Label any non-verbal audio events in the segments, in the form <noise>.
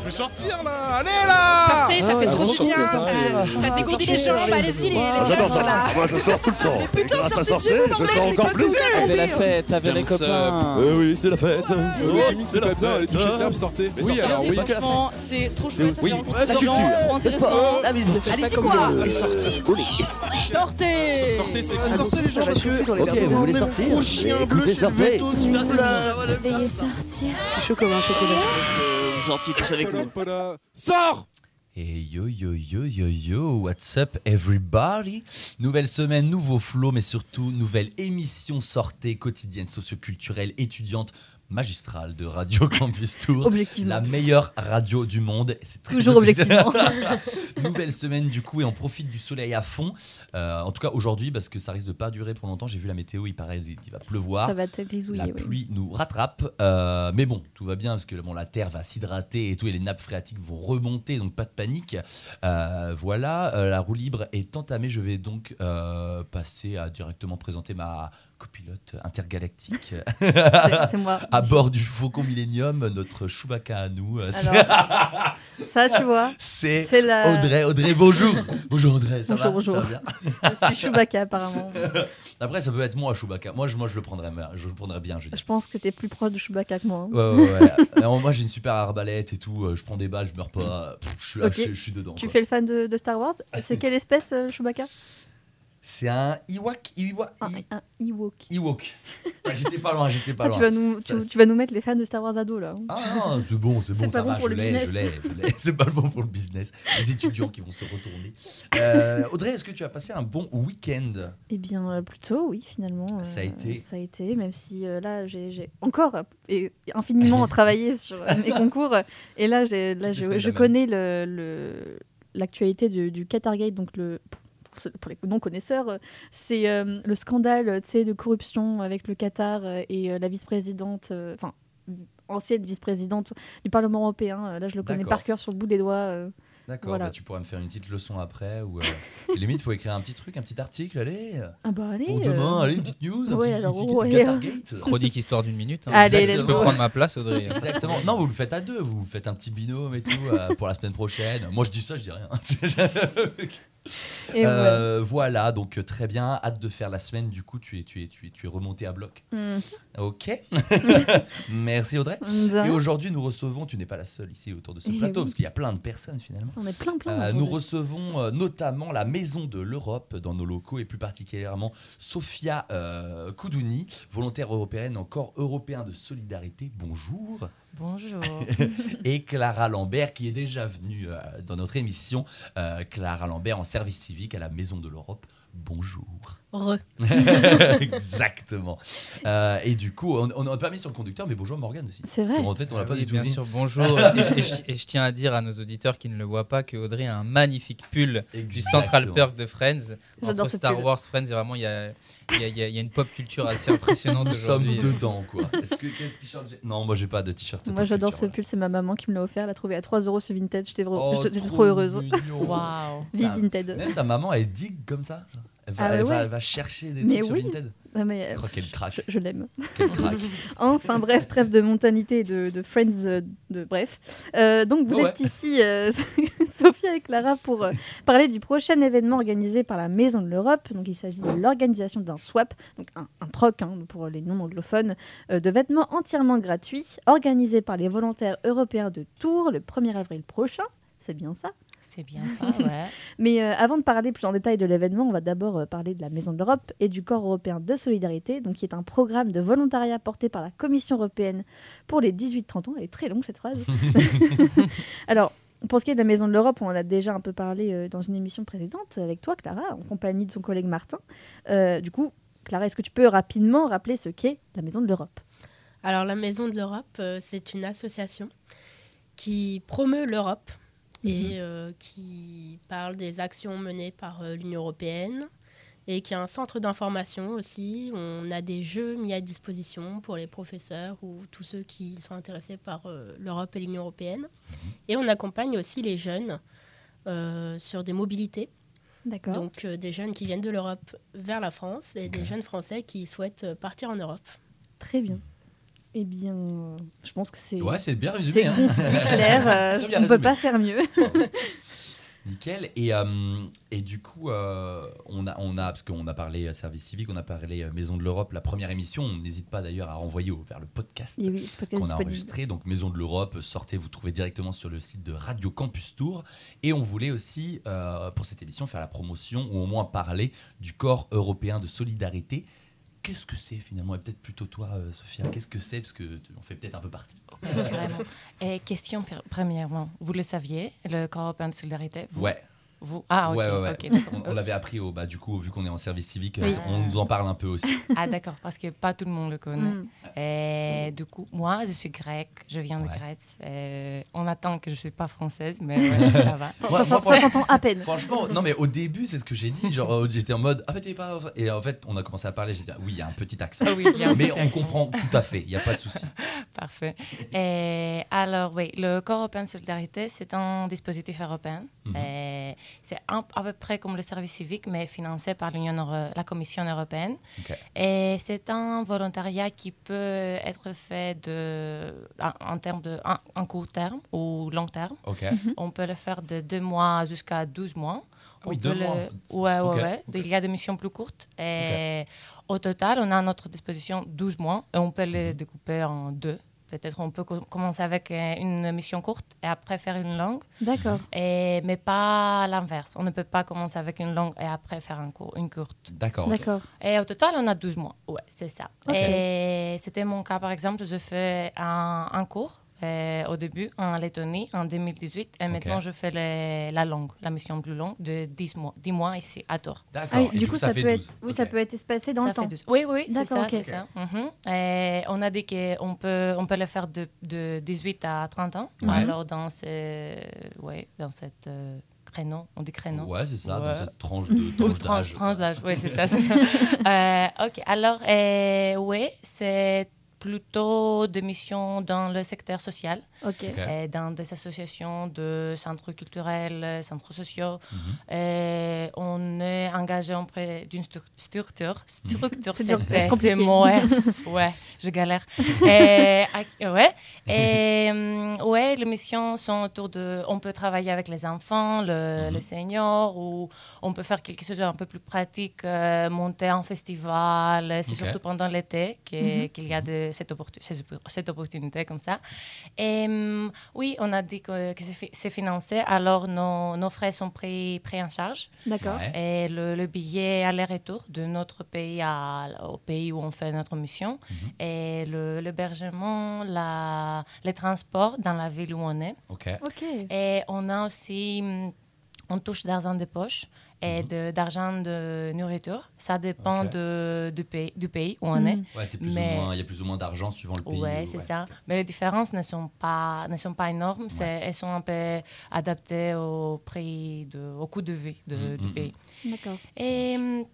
Je vais sortir là Allez là Sortez, ça fait Ah, trop du bien. sortez, Ça, ça dégourdit les jambes, allez-y les, Ah, J'adore ça. Ah, Moi, je sors tout le temps. Et grâce à sortir, je sors encore plus. Avec la fête, avec les ça. copains. Oui, oui, c'est la fête. C'est la bien, les fermes, sortez Oui, sortez, alors oui. Franchement, c'est trop chouette. C'est la culture, trop le intéressant. sport, la musique. Allez-y quoi Sortez. Sortez Sortez, c'est Ah, Sortez les gens parce que... Ok, vous voulez sortir Gros chien bleu, Écoutez, je le sortez. veto, celui-là. Veuillez sortir. Je suis chaud comme un chocolat. Vous avec nous. Sors! Hey yo yo yo yo yo, what's up everybody? Nouvelle semaine, nouveau flow, mais surtout nouvelle émission sortée quotidienne socioculturelle étudiante magistrale de Radio <laughs> Campus Tour. Objectivement. La meilleure radio du monde. C'est très Toujours objectivement. <laughs> Nouvelle semaine du coup et on profite du soleil à fond. Euh, en tout cas aujourd'hui parce que ça risque de pas durer pour longtemps. J'ai vu la météo, il paraît qu'il va pleuvoir. Ça va La oui. pluie nous rattrape, euh, mais bon, tout va bien parce que bon, la terre va s'hydrater et tout, et les nappes phréatiques vont remonter, donc pas de panique. Euh, voilà, la roue libre est entamée. Je vais donc passer à directement présenter ma copilote intergalactique <laughs> C'est moi. à bord du Faucon Millennium, notre Chewbacca à nous. Alors, <laughs> ça, tu vois, C'est la. Audrey. Audrey, bonjour. bonjour Audrey, ça va Bonjour, bonjour. Ça va bien <laughs> Je suis Chewbacca, apparemment. Après, ça peut être moi, Chewbacca. Moi, je, moi, je le prendrais, bien, je le prendrais bien. Je dis. Je pense que t'es plus proche de Chewbacca que moi. hein. Ouais, ouais, ouais. Alors, moi, j'ai une super arbalète et tout. euh, Je prends des balles, je meurs pas. Pff, Je suis là, je, je suis dedans. Tu quoi. fais le fan de, de Star Wars C'est quelle espèce, euh, Chewbacca? C'est un Ewok. Ewok. un, un Ewok. Ewok. Ah, <laughs> j'étais pas loin, j'étais pas Ah, loin. tu, vas nous, tu, vas nous mettre les fans de Star Wars ados là. hein. Ah, c'est bon, c'est bon, ça bon va, je le l'ai, je l'ai. <laughs> C'est pas bon pour le business. Les étudiants qui vont se retourner. Euh, Audrey, est-ce que tu as passé un bon week-end? Eh bien, euh, plutôt, oui, finalement. euh, Ça a été. Ça a été, même si euh, là, j'ai encore et infiniment <laughs> travaillé sur mes concours. Et là, là je, connais le- le- l'actualité du, du Qatargate, donc le. Pour, les non-connaisseurs, euh, c'est euh, le scandale de corruption avec le Qatar euh, et euh, la vice-présidente, euh, enfin, ancienne vice-présidente du Parlement européen. Là, je le connais par cœur sur le bout des doigts. euh. D'accord, Voilà. bah, tu pourras me faire une petite leçon après. Ou, euh, <laughs> limite, il faut écrire un petit truc, un petit article, allez. Ah bah allez. Pour demain, euh, allez, une petite news, un ouais, petit, alors, une petite ouais, Qatargate. <laughs> Chronique histoire d'une minute. hein. Allez, Tu let's peux prendre ma place, Audrey. Exactement. Non, vous le faites à deux. Vous faites un petit binôme et tout euh, pour la semaine prochaine. Moi, je dis ça, je dis rien. <laughs> et. Euh, voilà, donc euh, très bien. Hâte de faire la semaine. Du coup, tu es, tu es, tu es, tu es remonté à bloc. Hmm. Ok. <laughs> Merci Audrey. Et aujourd'hui, nous recevons. Tu n'es pas la seule ici autour de ce Eh plateau oui. parce qu'il y a plein de personnes finalement. On est plein, plein. Euh, nous recevons euh, notamment la Maison de l'Europe dans nos locaux et plus particulièrement Sofia Koudouni, volontaire européenne en corps européen de solidarité. Bonjour. Bonjour. <laughs> Et Clara Lambert qui est déjà venue euh, dans notre émission. Euh, Clara Lambert en service civique à la Maison de l'Europe. Bonjour. Re. <laughs> Exactement. Euh, et du coup, on n'a pas mis sur le conducteur, mais bonjour Morgane aussi. C'est vrai. qu'en fait, on l'a Ah pas oui, du tout bien dit. sûr, bonjour. <laughs> et, et je, et je tiens à dire à nos auditeurs qui ne le voient pas que Audrey a un magnifique pull du. Central Perk de Friends. J'adore Entre ce Star pull. Wars, Friends, et vraiment, il y a, il y, a, il y a- il y a une pop culture assez impressionnante Nous sommes dedans, quoi. Est-ce que quel t-shirt j'ai? Non, moi j'ai pas de t-shirt. Moi j'adore ce pull, c'est ma maman qui me l'a offert, elle l'a trouvé à 3 euros ce Vinted, j'étais Oh, trop heureuse. Waouh. Vive Vinted. Même ta maman, elle digue comme ça. genre. Elle va, Ah elle, ouais. va, elle va chercher des Mais trucs sur oui. Vinted. Ah, mais, euh, Oh, quel crack. je, je l'aime. <laughs> Enfin bref, trêve de montanité et de, de Friends, euh, de bref. Euh, donc vous êtes ici, euh, <laughs> Sophia et Clara, pour euh, parler du prochain événement organisé par la Maison de l'Europe. Donc il s'agit de l'organisation d'un swap, donc un, un troc hein, pour les non-anglophones, euh, de vêtements entièrement gratuits, organisé par les volontaires européens de Tours le 1er avril prochain. C'est bien ça? C'est bien ça, ouais. <laughs> Mais euh, avant de parler plus en détail de l'événement, on va d'abord euh, parler de la Maison de l'Europe et du Corps européen de solidarité, donc qui est un programme de volontariat porté par la Commission européenne pour les 18-30 ans. Elle est très longue cette phrase. <laughs> <laughs> Alors, pour ce qui est de la Maison de l'Europe, on en a déjà un peu parlé euh, dans une émission précédente avec toi, Clara, en compagnie de son collègue Martin. Euh, du coup, Clara, est-ce que tu peux rapidement rappeler ce qu'est la Maison de l'Europe? Alors la Maison de l'Europe, euh, c'est une association qui promeut l'Europe et euh, qui parle des actions menées par euh, l'Union européenne et qui a un centre d'information aussi. On a des jeux mis à disposition pour les professeurs ou tous ceux qui sont intéressés par euh, l'Europe et l'Union européenne. Et on accompagne aussi les jeunes sur des mobilités. D'accord. Donc des jeunes qui viennent de l'Europe vers la France et des jeunes Français qui souhaitent partir en Europe. Très bien. Eh bien, je pense que c'est Ouais, c'est bien c'est résumé. hein. concis, <laughs> clair. euh, on ne peut pas faire mieux. <laughs> Nickel. Et, euh, et du coup, euh, on, a, on a, parce qu'on a parlé euh, service civique, on a parlé euh, Maison de l'Europe, la première émission. On n'hésite pas d'ailleurs à renvoyer au- vers le podcast oui, qu'on a enregistré. Donc Maison de l'Europe, sortez, vous trouvez directement sur le site de Radio Campus Tour. Et on voulait aussi, euh, pour cette émission, faire la promotion ou au moins parler du corps européen de solidarité. Qu'est-ce que c'est finalement? Et peut-être plutôt toi, euh, Sophia, qu'est-ce que c'est? Parce que tu en fais peut-être un peu partie. <laughs> Carrément. Et question pr- premièrement, vous le saviez, le corps européen de solidarité? Vous, Ouais. vous? Ah, ok. ouais, ouais, ouais. ok, d'accord. On, on l'avait appris au, bah, du coup, vu qu'on est en service civique, Oui. euh, on nous en parle un peu aussi. Ah, d'accord, parce que pas tout le monde le connaît. Mm. Et du coup, moi, je suis grecque, je viens de Ouais. Grèce. et on attend que je ne suis pas française, mais ouais, <laughs> ça va. Ça, Moi- ça- moi, ça s'entend à peine. Franchement, non mais au début c'est ce que j'ai dit, genre euh, j'étais en mode ah mais t'es pas et en fait on a commencé à parler, j'ai dit ah, oui il y a un petit accent, Ah oui, un mais petit on accent. comprend tout à fait, il y a pas de souci. <laughs> Parfait. Et alors, oui, le Corps européen de solidarité, c'est un dispositif européen. Mhm. C'est un- à peu près comme le service civique, mais financé par la Commission européenne. Et c'est un volontariat qui peut être fait de, en, en termes de en, en court terme ou long terme. Ok. On peut le faire de deux mois jusqu'à 12 mois. Ah oui, deux le- mois. Ouais, ouais. Il y a des missions plus courtes. Et au total, on a à notre disposition 12 mois et on peut Mhm. les découper en deux. Peut-être on peut co- commencer avec euh, une mission courte et après faire une longue, D'accord. et, mais pas l'inverse. On ne peut pas commencer avec une longue et après faire un cour- une courte. D'accord. D'accord. Et au total, on a 12 mois. Ouais, c'est ça. Ok. Et c'était mon cas, par exemple. Je fais un, un cours euh, au début en Lettonie en 2018. Et maintenant, je fais les- la longue, la mission plus longue de 10 mois, 10 mois ici à Tours. Ah D'accord. Et du coup, ça, fait peut être, 12. oui, ça Ok. peut être espacé dans Ça le temps. fait 12. Oui, oui, c'est D'accord, ça. ok. c'est ça. Mhm. Et on a dit qu'on peut, on peut le faire de, de 18 à 30 ans. Ouais. Alors, dans, ce, ouais, dans cette euh, créneau, on dit créneau. Ouais, c'est ça, Ouais. dans cette tranche de tranche tranche, d'âge. tranche d'âge, oui, c'est ça. c'est ça. <laughs> Euh, ok, alors, euh, oui, c'est plutôt des missions dans le secteur social, euh, dans des associations de centres culturels, euh, centres sociaux. Mhm. Euh, on est engagé auprès d'une stru- structure. Structure, C'est c'est c'est c'est compliqué. mon ouais. <laughs> ouais, je galère. Et, ouais. <laughs> Et hum, ouais, les missions sont autour de. On peut travailler avec les enfants, le- Mhm. les seniors, ou on peut faire quelque chose d'un peu plus pratique, euh, monter un festival. C'est surtout pendant l'été Mhm. qu'il y a de, cette, opportu- cette oppor- cette opportunité comme ça. Et oui, on a dit que, que c'est fi- c'est financé, alors nos, nos frais sont pris, pris en charge. D'accord. Ouais. Et le, le billet aller-retour de notre pays à- au pays où on fait notre mission. Mhm. Et le- l'hébergement, la, les transports dans la ville où on est. Ok. Ok. Et on a aussi, hum, on touche d'argent de poche et de- d'argent de nourriture. Ça dépend Mhm. De, du, pays, du pays où on Mhm. est. Ouais, plus Mais- ou moins, il y a plus ou moins d'argent suivant le pays. Ouais, c'est ouais, ça. Mais les différences ne sont pas, ne sont pas énormes. Elles sont un peu adaptées au prix, de, au coût de vie de- Mm, du pays. D'accord. Et hum,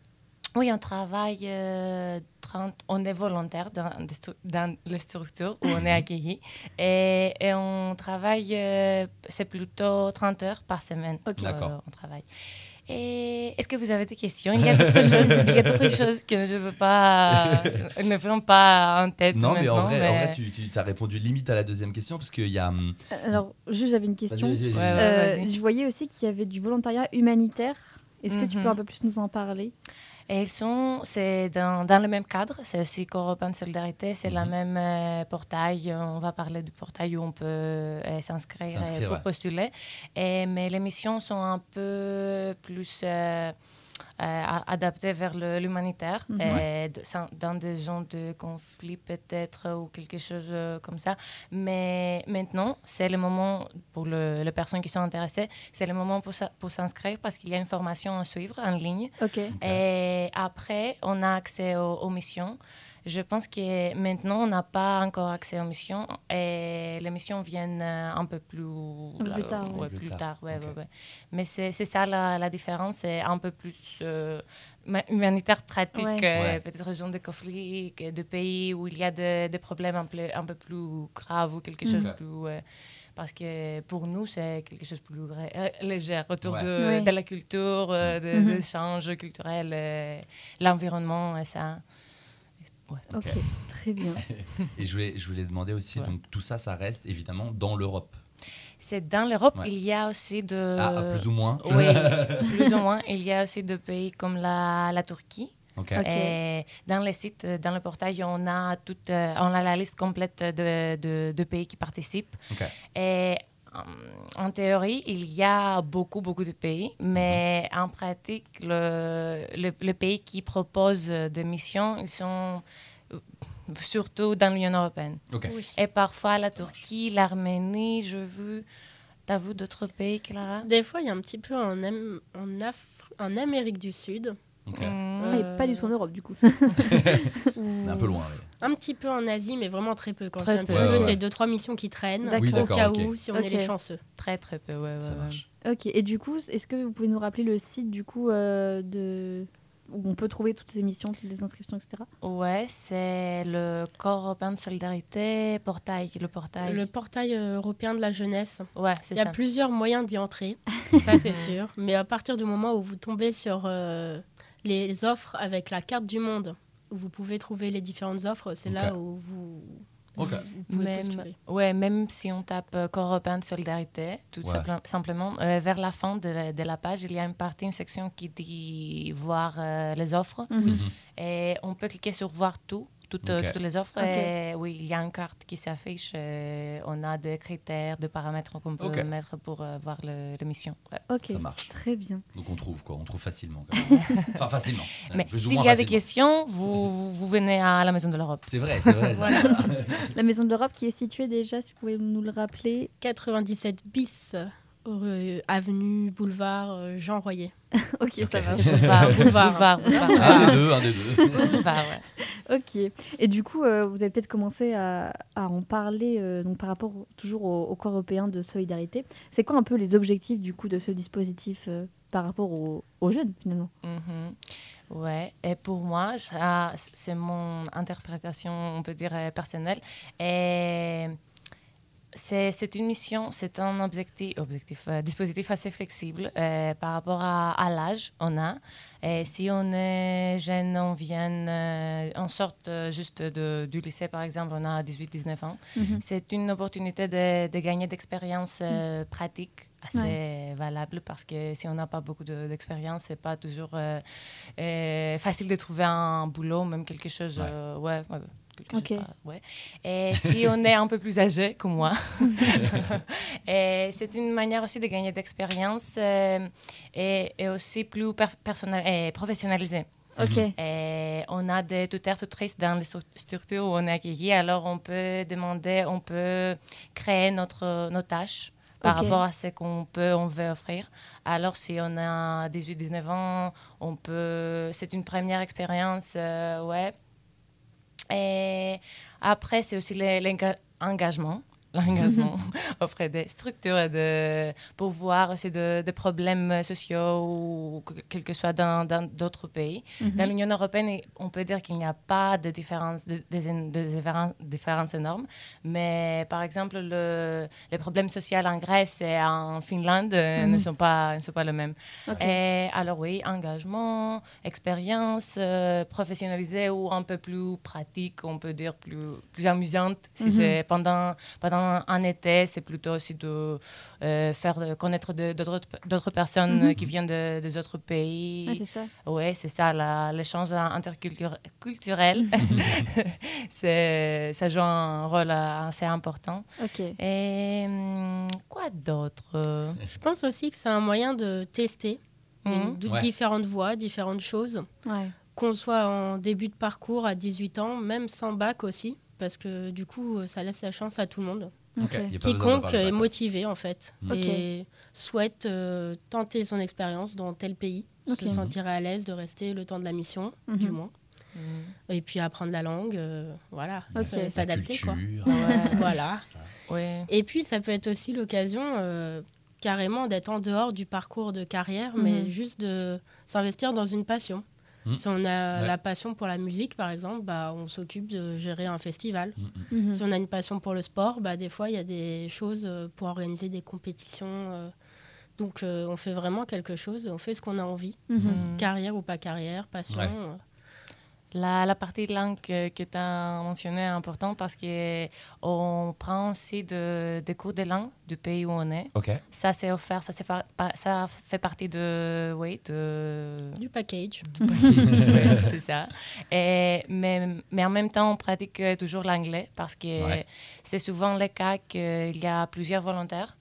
oui, on travaille, euh, 30, on est volontaire dans, dans les structures où on est accueilli. Et, et on travaille, euh, c'est plutôt 30 heures par semaine. Ok. D'accord. Euh, on travaille. Et est-ce que vous avez des questions? Il y a d'autres <laughs> choses, il y a d'autres choses que je ne veux pas, ne viennent pas en tête Non, mais en vrai, en vrai tu, tu as répondu limite à la deuxième question parce qu'il y a. hum, Alors, juste, j'avais une question. Euh, je voyais aussi qu'il y avait du volontariat humanitaire. Est-ce que tu Mhm. peux un peu plus nous en parler? Et ils sont, c'est dans, dans le même cadre, c'est aussi de solidarité, c'est la Mhm. même euh, portail. On va parler du portail où on peut euh, s'inscrire euh, S'inscrire, pour ouais. postuler. Et, mais les missions sont un peu plus euh, euh, a- adaptées vers l'humanitaire, Mhm. dans des zones de conflit peut-être ou quelque chose euh, comme ça. Mais maintenant, c'est le moment pour le- les personnes qui sont intéressées, c'est le moment pour, s'inscrire parce qu'il y a une formation à suivre en ligne. Et après, on a accès aux, aux missions. Je pense que maintenant, on n'a pas encore accès aux missions et les missions viennent euh, un peu plus, plus tard, ouais. ouais, Plus plus tard, tard. ouais, ok. ouais, ouais. Mais c'est ça la, la différence, c'est un peu plus euh, ma- humanitaire pratique, Ouais. euh, Ouais. peut-être zone de conflit, de pays où il y a de- des problèmes un peu, un peu plus graves ou quelque chose Mhm. de plus... euh, parce que pour nous, c'est quelque chose de plus euh, léger autour Ouais. de, de la culture, euh, de- des échanges culturels, euh, l'environnement et ça. Ouais. Ok, très bien. <laughs> Et je voulais, je voulais demander aussi, Ouais. donc tout ça, ça reste évidemment dans l'Europe. C'est dans l'Europe, Ouais. il y a aussi de... Ah, plus ou moins. Oui, <laughs> plus ou moins. Il y a aussi de pays comme la, la Turquie. Ok. Ok. Et dans le site, euh, dans le portail, on a, toute, euh, on a la liste complète de, de, de pays qui participent. Ok. Et en théorie, il y a beaucoup, beaucoup de pays, mais en pratique, le, le, le pays qui propose des missions, ils sont euh, surtout dans l'Union européenne. Oui. Et parfois la Turquie, l'Arménie, je veux. T'as vu d'autres pays, Clara? Des fois, il y a un petit peu en, Am- en, Afri- en Amérique du Sud. Ok. Mm. Ah, et pas du tout en Europe, du coup. <laughs> On est un peu loin. mais- Un petit peu en Asie, mais vraiment très peu. Quand Très un petit peu. Ouais, peu, ouais. c'est deux, trois missions qui traînent. Oui, au cas où, si on est les chanceux. Très, très peu, ouais. ouais, Ça ouais. marche. Ok, et du coup, est-ce que vous pouvez nous rappeler le site du coup euh, de où on peut trouver toutes ces missions, toutes les inscriptions, etc. Ouais, c'est le Corps européen de solidarité, portail, le portail. Le portail euh, européen de la jeunesse. Ouais, c'est Il y a ça. plusieurs moyens d'y entrer, <laughs> ça c'est sûr. Mais à partir du moment où vous tombez sur euh, les offres avec la carte du monde, où vous pouvez trouver les différentes offres, c'est là où vous, Ok. vous, vous pouvez Même, ouais, même si on tape euh, Corps européen de solidarité, tout Ouais. simple- simplement, euh, vers la fin de la, de la page, il y a une partie, une section qui dit voir euh, les offres. Mhm. Et on peut cliquer sur voir tout, toutes, euh, les offres. Et oui, il y a une carte qui s'affiche. euh, on a des critères, des paramètres qu'on peut mettre pour euh, voir le, la mission. Ouais. Ok, Ça marche. très bien. Donc on trouve quoi On trouve facilement. quand même. <laughs> enfin facilement. Mais s'il y a des questions, vous, <laughs> vous, vous venez à la Maison de l'Europe. C'est vrai, c'est vrai. Voilà. <laughs> La Maison de l'Europe qui est située déjà, si vous pouvez nous le rappeler. 97 bis, euh, avenue, boulevard euh, Jean Royer. <laughs> ok, ça va. Boulevard, boulevard, Boulevard. boulevard, Un des deux, un des deux. <laughs> boulevard, ouais. Ok. Et du coup, euh, vous avez peut-être commencé à, à en parler euh, donc par rapport au- toujours au, au corps européen de solidarité. C'est quoi un peu les objectifs du coup de ce dispositif euh, par rapport aux, aux jeunes finalement? Mhm. Ouais, et pour moi, ça, c'est mon interprétation, on peut dire, personnelle. Et c'est c'est une mission, c'est un objectif, objectif euh, dispositif assez flexible euh, par rapport à, à l'âge on a. Et si on est jeune, on vient, euh, on sort euh, juste de, du lycée, par exemple, on a 18-19 ans. Mhm. C'est une opportunité de, de gagner d'expérience euh, pratique assez valable parce que si on n'a pas beaucoup de- d'expérience, c'est pas toujours euh, euh, facile de trouver un boulot, même quelque chose. Ouais. euh, ouais, ouais, chose. Et si on est un peu plus âgé comme moi, <laughs> c'est une manière aussi de gagner d'expérience euh, et, et aussi plus per- et professionnalisé. Ok. Et on a des tuteurs, tutrices dans les stru- structures où on est accueilli. Alors, on peut demander, on peut créer notre, nos tâches par rapport à ce qu'on peut, on veut offrir. Alors, si on a 18-19 ans, on peut... C'est une première expérience, euh, ouais. Et après, c'est aussi l'engagement. L'engagement <laughs> <laughs> <laughs> auprès des structures et de, pour voir aussi de, de problèmes sociaux ou que- quel que soit dans d'autres pays. Mhm. Dans l'Union européenne, on peut dire qu'il n'y a pas de différence, de, de différen- différences énormes. Mais par exemple, le, les problèmes sociaux en Grèce et en Finlande euh, ne, Mhm. sont pas, ne sont pas les mêmes. Et alors oui, engagement, expérience euh, professionnalisée ou un peu plus pratique, on peut dire plus, plus amusante. Si Mhm. c'est pendant, pendant un été, c'est plutôt aussi de euh, faire euh, connaître d'autres d'autres personnes Mhm. euh, qui viennent de, des autres pays. Ouais, c'est ça. Oui, c'est ça, l'échange interculturel. <laughs> c'est, ça joue un rôle assez important. Ok. Et hum, quoi d'autre? Je pense aussi que c'est un moyen de tester Mhm. de Ouais. différentes voies, différentes choses. Ouais. Qu'on soit en début de parcours à 18 ans, même sans bac aussi, parce que du coup, ça laisse la chance à tout le monde. Quiconque est motivé, en fait. Ok. et souhaite euh, tenter son expérience dans tel pays, se sentirait à l'aise de rester le temps de la mission, du Mhm. moins. Hum. Et puis apprendre la langue, euh, voilà, s'adapter quoi. culture, Ouais. Voilà. <laughs> Ouais. Et puis ça peut être aussi l'occasion euh, carrément d'être en dehors du parcours de carrière, mais Mhm. juste de s'investir dans une passion. Mhm. Si on a Ouais. la passion pour la musique, par exemple, bah, on s'occupe de gérer un festival. Mm, mm. Mhm. Si on a une passion pour le sport, bah, des fois, il y a des choses euh, pour organiser des compétitions. euh. donc, euh, on fait vraiment quelque chose, on fait ce qu'on a envie, Mhm. Carrière ou pas carrière, passion. Ouais. La, la partie langue que, que tu as mentionnée est importante parce qu'on prend aussi de- des cours de langue du pays où on est. Ça, c'est offert, ça, c'est fa- ça fait partie de, oui, de, Du package. <laughs> C'est ça. Et, mais, mais en même temps, on pratique toujours l'anglais parce que Ouais. c'est souvent le cas qu'il y a plusieurs volontaires,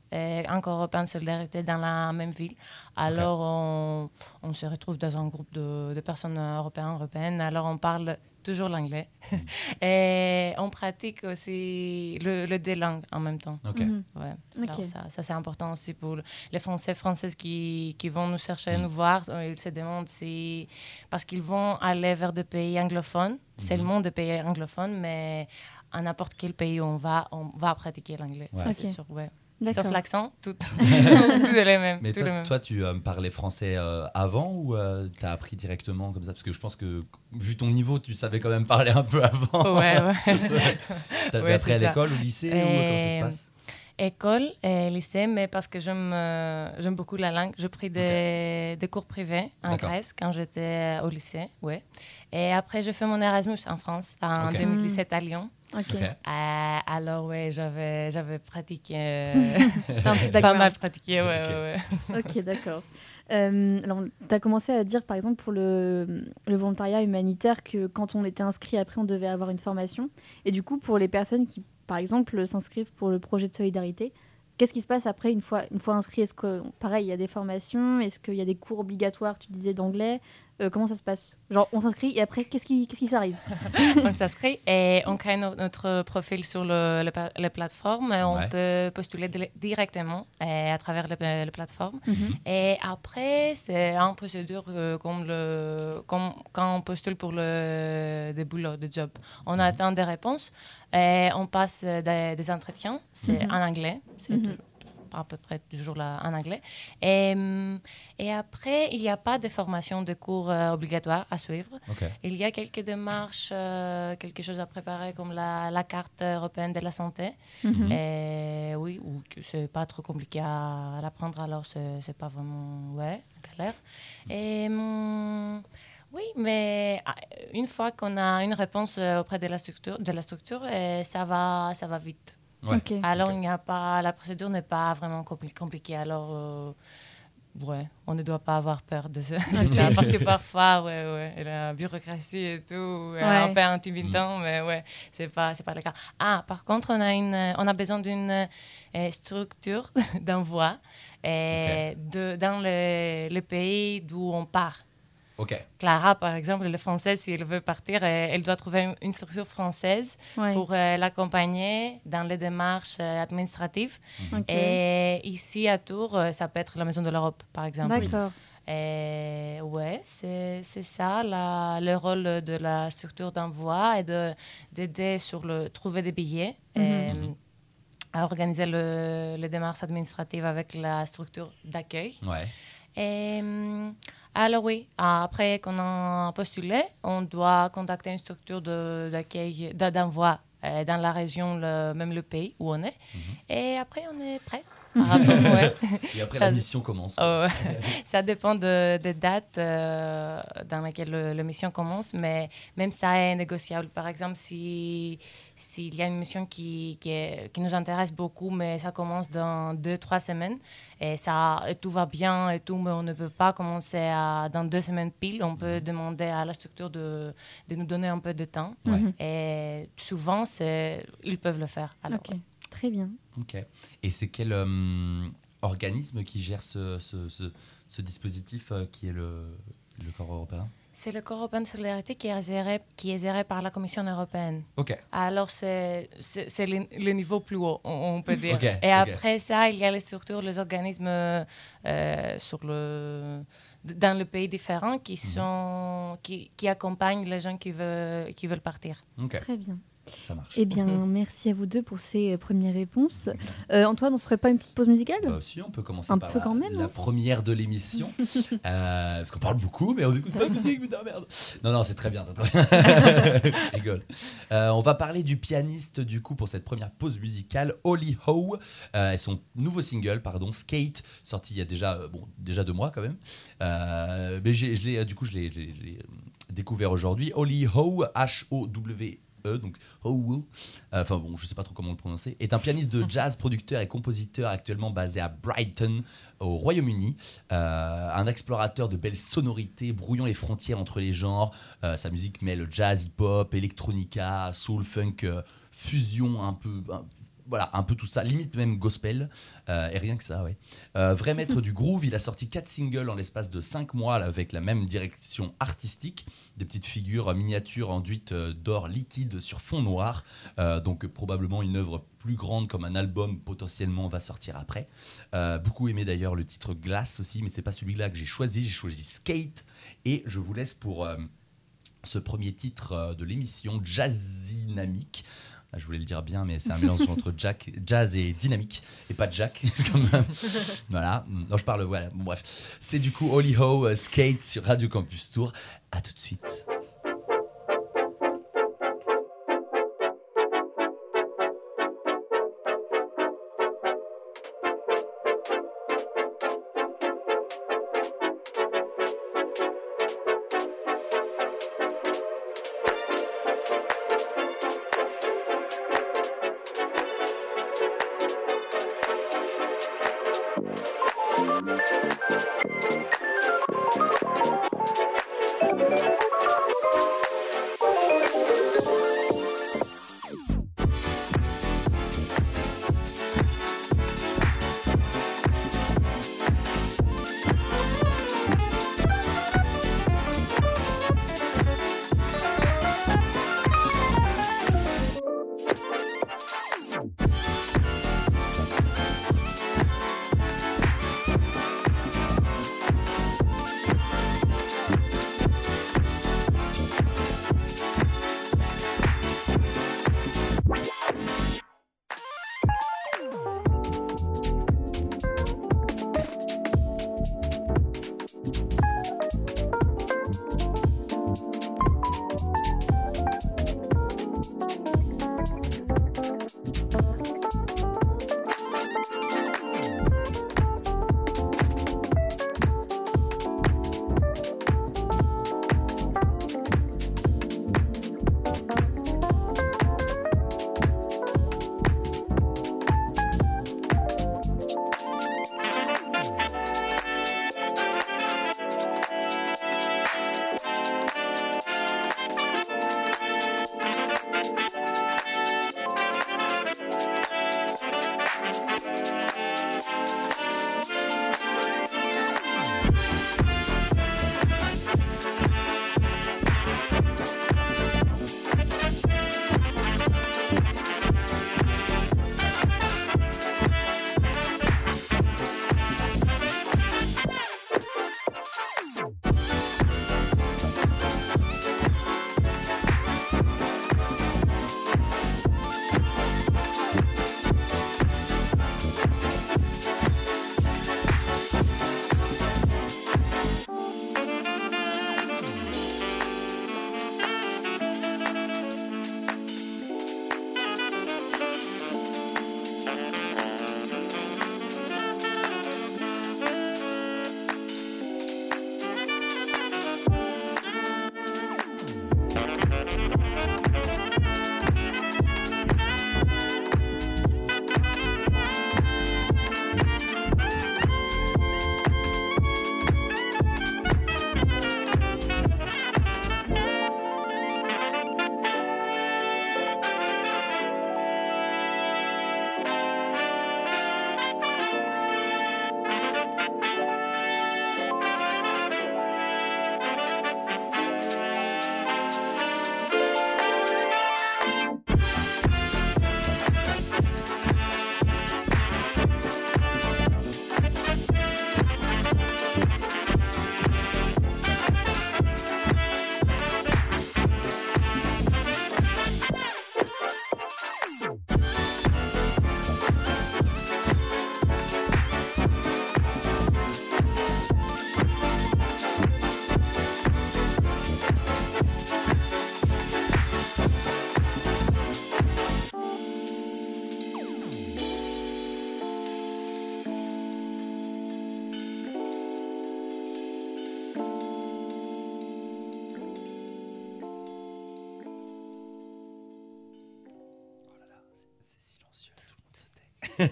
encore européens de solidarité dans la même ville. Alors, on, on se retrouve dans un groupe de, de personnes européennes, européennes. Alors, on parle toujours l'anglais. <laughs> Et on pratique aussi le, le deux langues en même temps. Ok. Mhm. Ouais. Ok. Alors ça, ça c'est important aussi pour les Français Françaises qui, qui vont nous chercher, Mm. nous voir. euh, Ils se demandent si... Parce qu'ils vont aller vers des pays anglophones. C'est le Mhm. monde des pays anglophones, mais à n'importe quel pays où on va, on va pratiquer l'anglais. Ouais. Ça, Ok. c'est sûr, ouais. Sauf l'accent, tout, <laughs> tout est les mêmes. Mais toi, les mêmes. toi, tu euh, parlais français euh, avant ou tu as appris directement comme ça? Parce que je pense que, vu ton niveau, tu savais quand même parler un peu avant. Ouais, ouais. <laughs> T'avais Ouais, appris à l'école, au lycée ou comment ça se Euh, passe? École et lycée, mais parce que j'aime euh, j'aime beaucoup la langue. J'ai pris des, des cours privés en. Grèce quand j'étais au lycée, ouais. Et après, j'ai fait mon Erasmus en France en Ok. 2017 à Lyon. Ok. Euh, alors, ouais, j'avais j'avais pratiqué, <laughs> euh, <laughs> pas mal pratiqué, ouais, Ok. ouais, ouais. Ok, d'accord. Euh, alors, tu as commencé à dire, par exemple, pour le, le volontariat humanitaire, que quand on était inscrit, après, on devait avoir une formation. Et du coup, pour les personnes qui, par exemple, s'inscrivent pour le projet de solidarité, qu'est-ce qui se passe après, une fois, une fois inscrit Est-ce que, pareil, il y a des formations? Est-ce qu'il y a des cours obligatoires, tu disais, d'anglais? Euh, Comment ça se passe? Genre, on s'inscrit et après, qu'est-ce qui, qu'est-ce qui s'arrive? <laughs> On s'inscrit et on crée no- notre profil sur le, le pa- les plateformes. Et On Ouais. peut postuler di- directement euh, à travers les plateformes. Mhm. Et après, c'est une procédure euh, comme, le, comme quand on postule pour le des boulots, des jobs. On attend des réponses et on passe des, des entretiens. C'est Mhm. en anglais. C'est Mhm. toujours- à peu près toujours là en anglais. Et, hum, et après, il n'y a pas de formation de cours euh, obligatoires à suivre. Il y a quelques démarches, euh, quelque chose à préparer comme la, la carte européenne de la santé. Mhm. Et oui, ou c'est pas trop compliqué à, à l'apprendre, alors c'est c'est pas vraiment ouais, galère. Et hum, oui, mais ah, une fois qu'on a une réponse euh, auprès de la structure, de la structure ça, va, ça va vite. Ouais. Alors, il n'y a pas, la procédure n'est pas vraiment compli- compliquée. Alors, euh, ouais, on ne doit pas avoir peur de, ça, de ça, parce que parfois, ouais, ouais, la bureaucratie et tout, euh, un Ouais. peu intimidant, mais ouais, c'est pas, c'est pas le cas. Ah, par contre, on a une, on a besoin d'une euh, structure <laughs> d'envoi euh, de, dans le, le pays d'où on part. Clara, par exemple, le français, si elle veut partir, euh, elle doit trouver une, structure française Ouais. pour euh, l'accompagner dans les démarches euh, administratives. Ok. Et ici, à Tours, ça peut être la Maison de l'Europe, par exemple. D'accord. Et ouais, c'est c'est ça la- le rôle de la structure d'envoi et de- d'aider sur le trouver des billets. et, Mhm. à organiser le, les démarches administratives avec la structure d'accueil. Ouais. Et, hum, alors oui, après qu'on a postulé, on doit contacter une structure de- d'accueil, de- d'envoi euh, dans la région, le- même le pays où on est. Et après, on est prêt. Par rapport- ouais. Et après, Ça- la mission commence. Oh, <laughs> ça dépend de- des dates euh, dans lesquelles le- la mission commence, mais même ça est négociable. Par exemple, si s'il y a une mission qui, qui, est- qui nous intéresse beaucoup, mais ça commence dans deux, trois semaines, et, ça, et tout va bien et tout, mais on ne peut pas commencer à, dans deux semaines pile, on peut demander à la structure de, de nous donner un peu de temps. Ouais. Et souvent, ils peuvent le faire. Alors. Très bien. Ok. Et c'est quel euh, organisme qui gère ce, ce, ce- ce dispositif euh, qui est le, le corps européen? C'est le Corps européen de solidarité qui est géré, qui est géré par la Commission européenne. Ok. Alors, c'est le, le niveau plus haut, on, on peut dire. Ok, Et après ça, il y a les structures, les organismes euh, sur le, dans le pays différents qui, Mhm. qui, qui accompagnent les gens qui veulent, qui veulent partir. Ok. Très bien. Ça marche. Eh bien, merci à vous deux pour ces euh, premières réponses. Euh, Antoine, on ne se ferait pas une petite pause musicale? Bah, si, on peut commencer Un par peu la, quand même, la hein. première de l'émission. <laughs> Euh, parce qu'on parle beaucoup, mais on écoute pas de musique, putain, merde. Non, non, c'est très bien, très <laughs> bien. <laughs> Je rigole. Euh, on va parler du pianiste, du coup, pour cette première pause musicale, Holly Ho. Euh, et son nouveau single, pardon, Skate, sorti il y a déjà, euh, bon, déjà deux mois quand même. Euh, mais j'ai- je l'ai, euh, du coup, je l'ai, euh, découvert aujourd'hui. Holly Howe, H-O-W-E, E, donc Howe, euh, enfin bon, je sais pas trop comment le prononcer, est un pianiste de jazz, producteur et compositeur actuellement basé à Brighton, au Royaume-Uni. Euh, un explorateur de belles sonorités, brouillant les frontières entre les genres. Euh, sa musique mêle jazz, hip-hop, electronica, soul, funk, fusion un peu. Voilà, un peu tout ça, limite même gospel, euh, et rien que ça, ouais. Euh, vrai <laughs> maître du groove, il a sorti quatre singles en l'espace de 5 mois là, avec la même direction artistique, des petites figures miniatures enduites euh, d'or liquide sur fond noir, euh, donc probablement une œuvre plus grande comme un album potentiellement va sortir après. Beaucoup aimé d'ailleurs le titre Glace aussi, mais c'est pas celui-là que j'ai choisi, j'ai choisi Skate, et je vous laisse pour ce premier titre de l'émission Jazzinamique. Ah, Je voulais le dire bien, mais c'est un mélange entre Jack, jazz et dynamique, et pas Jack. <laughs> Voilà. Non, je parle. Voilà. Bref, c'est du coup Holly Ho euh, Skate sur Radio Campus Tour. À tout de suite.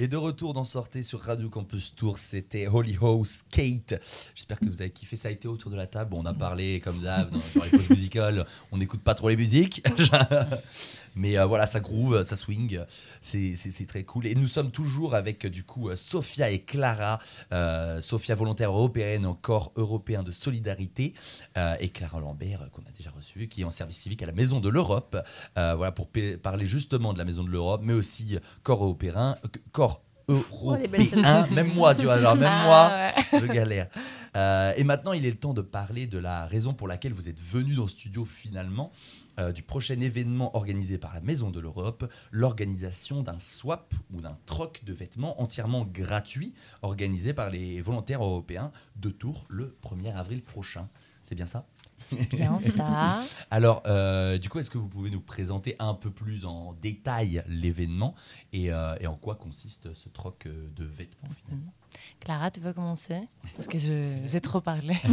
Et de retour dans Sortez sur Radio Campus Tour, c'était Holy House Kate. J'espère que vous avez kiffé. Ça a été autour de la table. On a parlé comme d'hab dans les pauses musicales. On n'écoute pas trop les musiques. <laughs> Mais euh, voilà, ça groove, ça swing. C'est- très cool. Et nous sommes toujours avec du coup euh, Sophia et Clara. Euh, Sophia, volontaire européenne au corps européen de solidarité. euh, et Clara Lambert, qu'on a déjà reçue, qui est en service civique à la Maison de l'Europe. Voilà, pour pa- parler justement de la Maison de l'Europe, mais aussi corps européen. corps les belles européen. même moi, tu vois, alors même moi, Ah, ouais. je galère. Euh, et maintenant, il est le temps de parler de la raison pour laquelle vous êtes venu dans le studio finalement, euh, du prochain événement organisé par la Maison de l'Europe, l'organisation d'un swap ou d'un troc de vêtements entièrement gratuit, organisé par les volontaires européens de Tours le 1er avril prochain. C'est bien ça? C'est bien ça. <laughs> alors, euh, du coup, est-ce que vous pouvez nous présenter un peu plus en détail l'événement et, euh, et en quoi consiste ce troc euh, de vêtements finalement? Clara, tu veux commencer? Parce que j'ai trop parlé. <laughs>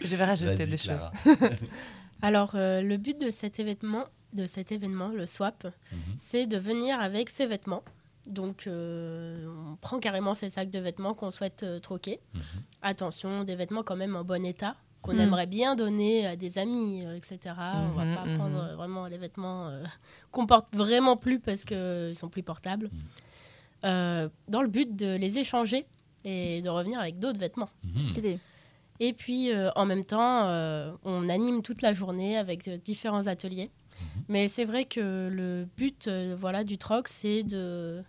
je vais rajouter des Clara. choses. <laughs> Alors, euh, le but de cet événement, de cet événement le swap, Mhm. c'est de venir avec ses vêtements. Donc, euh, on prend carrément ces sacs de vêtements qu'on souhaite euh, troquer. Mhm. Attention, des vêtements quand même en bon état, qu'on Mhm. aimerait bien donner à des amis, euh, etc. on va Mhm, pas mhm. prendre euh, vraiment les vêtements euh, <laughs> qu'on porte vraiment plus parce qu'ils sont plus portables. Euh, dans le but de les échanger et de revenir avec d'autres vêtements. Mhm. Stylé. Et puis, euh, en même temps, euh, on anime toute la journée avec euh, différents ateliers. Mais c'est vrai que le but euh, voilà, du troc, c'est de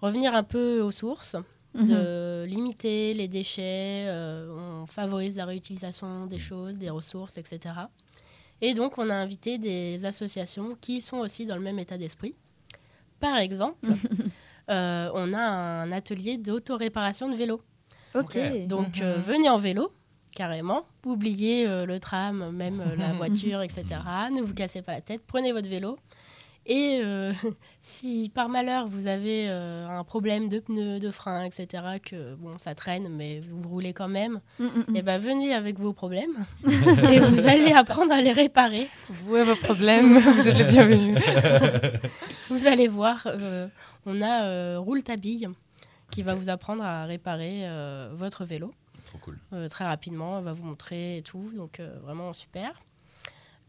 revenir un peu aux sources, Mhm. de limiter les déchets, euh, on favorise la réutilisation des choses, des ressources, etc. Et donc, on a invité des associations qui sont aussi dans le même état d'esprit. Par exemple, <laughs> euh, on a un atelier d'autoréparation de vélo. Ok. Donc, Mhm. euh, venez en vélo, carrément. Oubliez euh, le tram, même euh, la <laughs> voiture, etc. Ne vous cassez pas la tête. Prenez votre vélo. Et euh, <laughs> si par malheur vous avez euh, un problème de pneus, de freins, etc., que bon, ça traîne, mais vous roulez quand même, Mm, mm, mm. eh ben, venez avec vos problèmes <laughs> et vous allez apprendre à les réparer. Vous et vos problèmes, vous êtes les bienvenus. <laughs> Vous allez voir, euh, on a euh, Roule ta bille qui va vous apprendre à réparer euh, votre vélo. Trop cool. euh, très rapidement. Elle va vous montrer et tout. Donc, euh, vraiment super.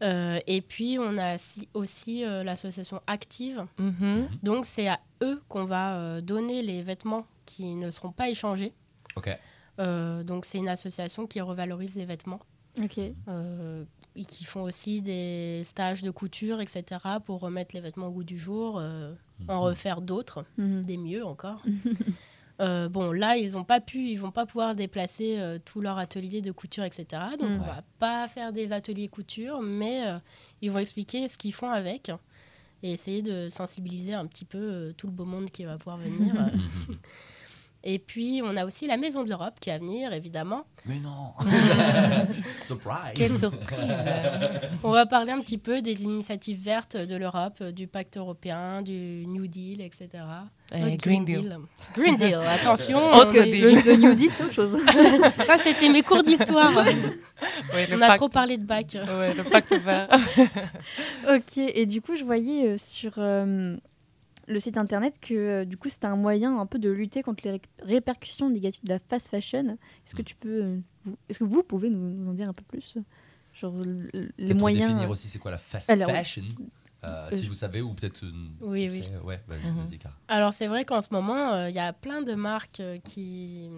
Euh, et puis, on a si- aussi euh, l'association Active. Mhm. Donc, c'est à eux qu'on va euh, donner les vêtements qui ne seront pas échangés. Ok. Euh, donc, c'est une association qui revalorise les vêtements. Ok. euh, et qui font aussi des stages de couture, etc., pour remettre les vêtements au goût du jour, euh, en refaire d'autres, Mhm. des mieux encore. <laughs> Euh, bon, là, ils ont pas pu, ils vont pas pouvoir déplacer euh, tout leur atelier de couture, etc. Donc, Mm. on va pas faire des ateliers couture, mais euh, ils vont expliquer ce qu'ils font avec et essayer de sensibiliser un petit peu euh, tout le beau monde qui va pouvoir venir. <laughs> Et puis, on a aussi la Maison de l'Europe qui va venir, évidemment. Mais non Surprise Quelle surprise. <laughs> On va parler un petit peu des initiatives vertes de l'Europe, euh, du pacte européen, du New Deal, etc. Euh, Green Deal. Green Deal, attention. <laughs> Est- deal. Le, le New Deal, <laughs> c'est autre chose. Ça, c'était mes cours d'histoire. Ouais, On a pacte- trop parlé de bac. Ouais, le pacte vert. ok, et du coup, je voyais euh, sur euh, le site internet que euh, du coup, c'était un moyen un peu de lutter contre les ré- répercussions négatives de la fast fashion. Est-ce que tu peux, euh, est-ce que vous pouvez nous, nous en dire un peu plus Genre les Peut-être moyens. définir euh, aussi c'est quoi la fast Alors, fashion Euh, si vous savez ou peut-être euh, Oui, oui. sais, ouais Mhm. Clara. Alors, c'est vrai qu'en ce moment, euh, il y a plein de marques euh, qui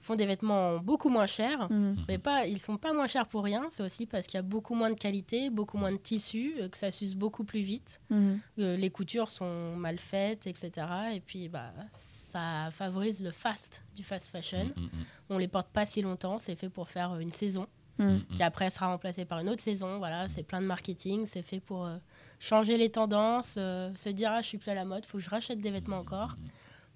font des vêtements beaucoup moins chers. mhm. Mais pas, ils sont pas moins chers pour rien. C'est aussi parce qu'il y a beaucoup moins de qualité, beaucoup moins de tissu, euh, que ça s'use beaucoup plus vite. Euh, les coutures sont mal faites, etc. Et puis, bah, ça favorise le fast du fast fashion. Mm, mm, On les porte pas si longtemps. C'est fait pour faire euh, une saison, mm, mm. qui après sera remplacée par une autre saison. Voilà, c'est plein de marketing. C'est fait pour euh, changer les tendances, euh, se dire ah je suis plus à la mode, faut que je rachète des vêtements encore.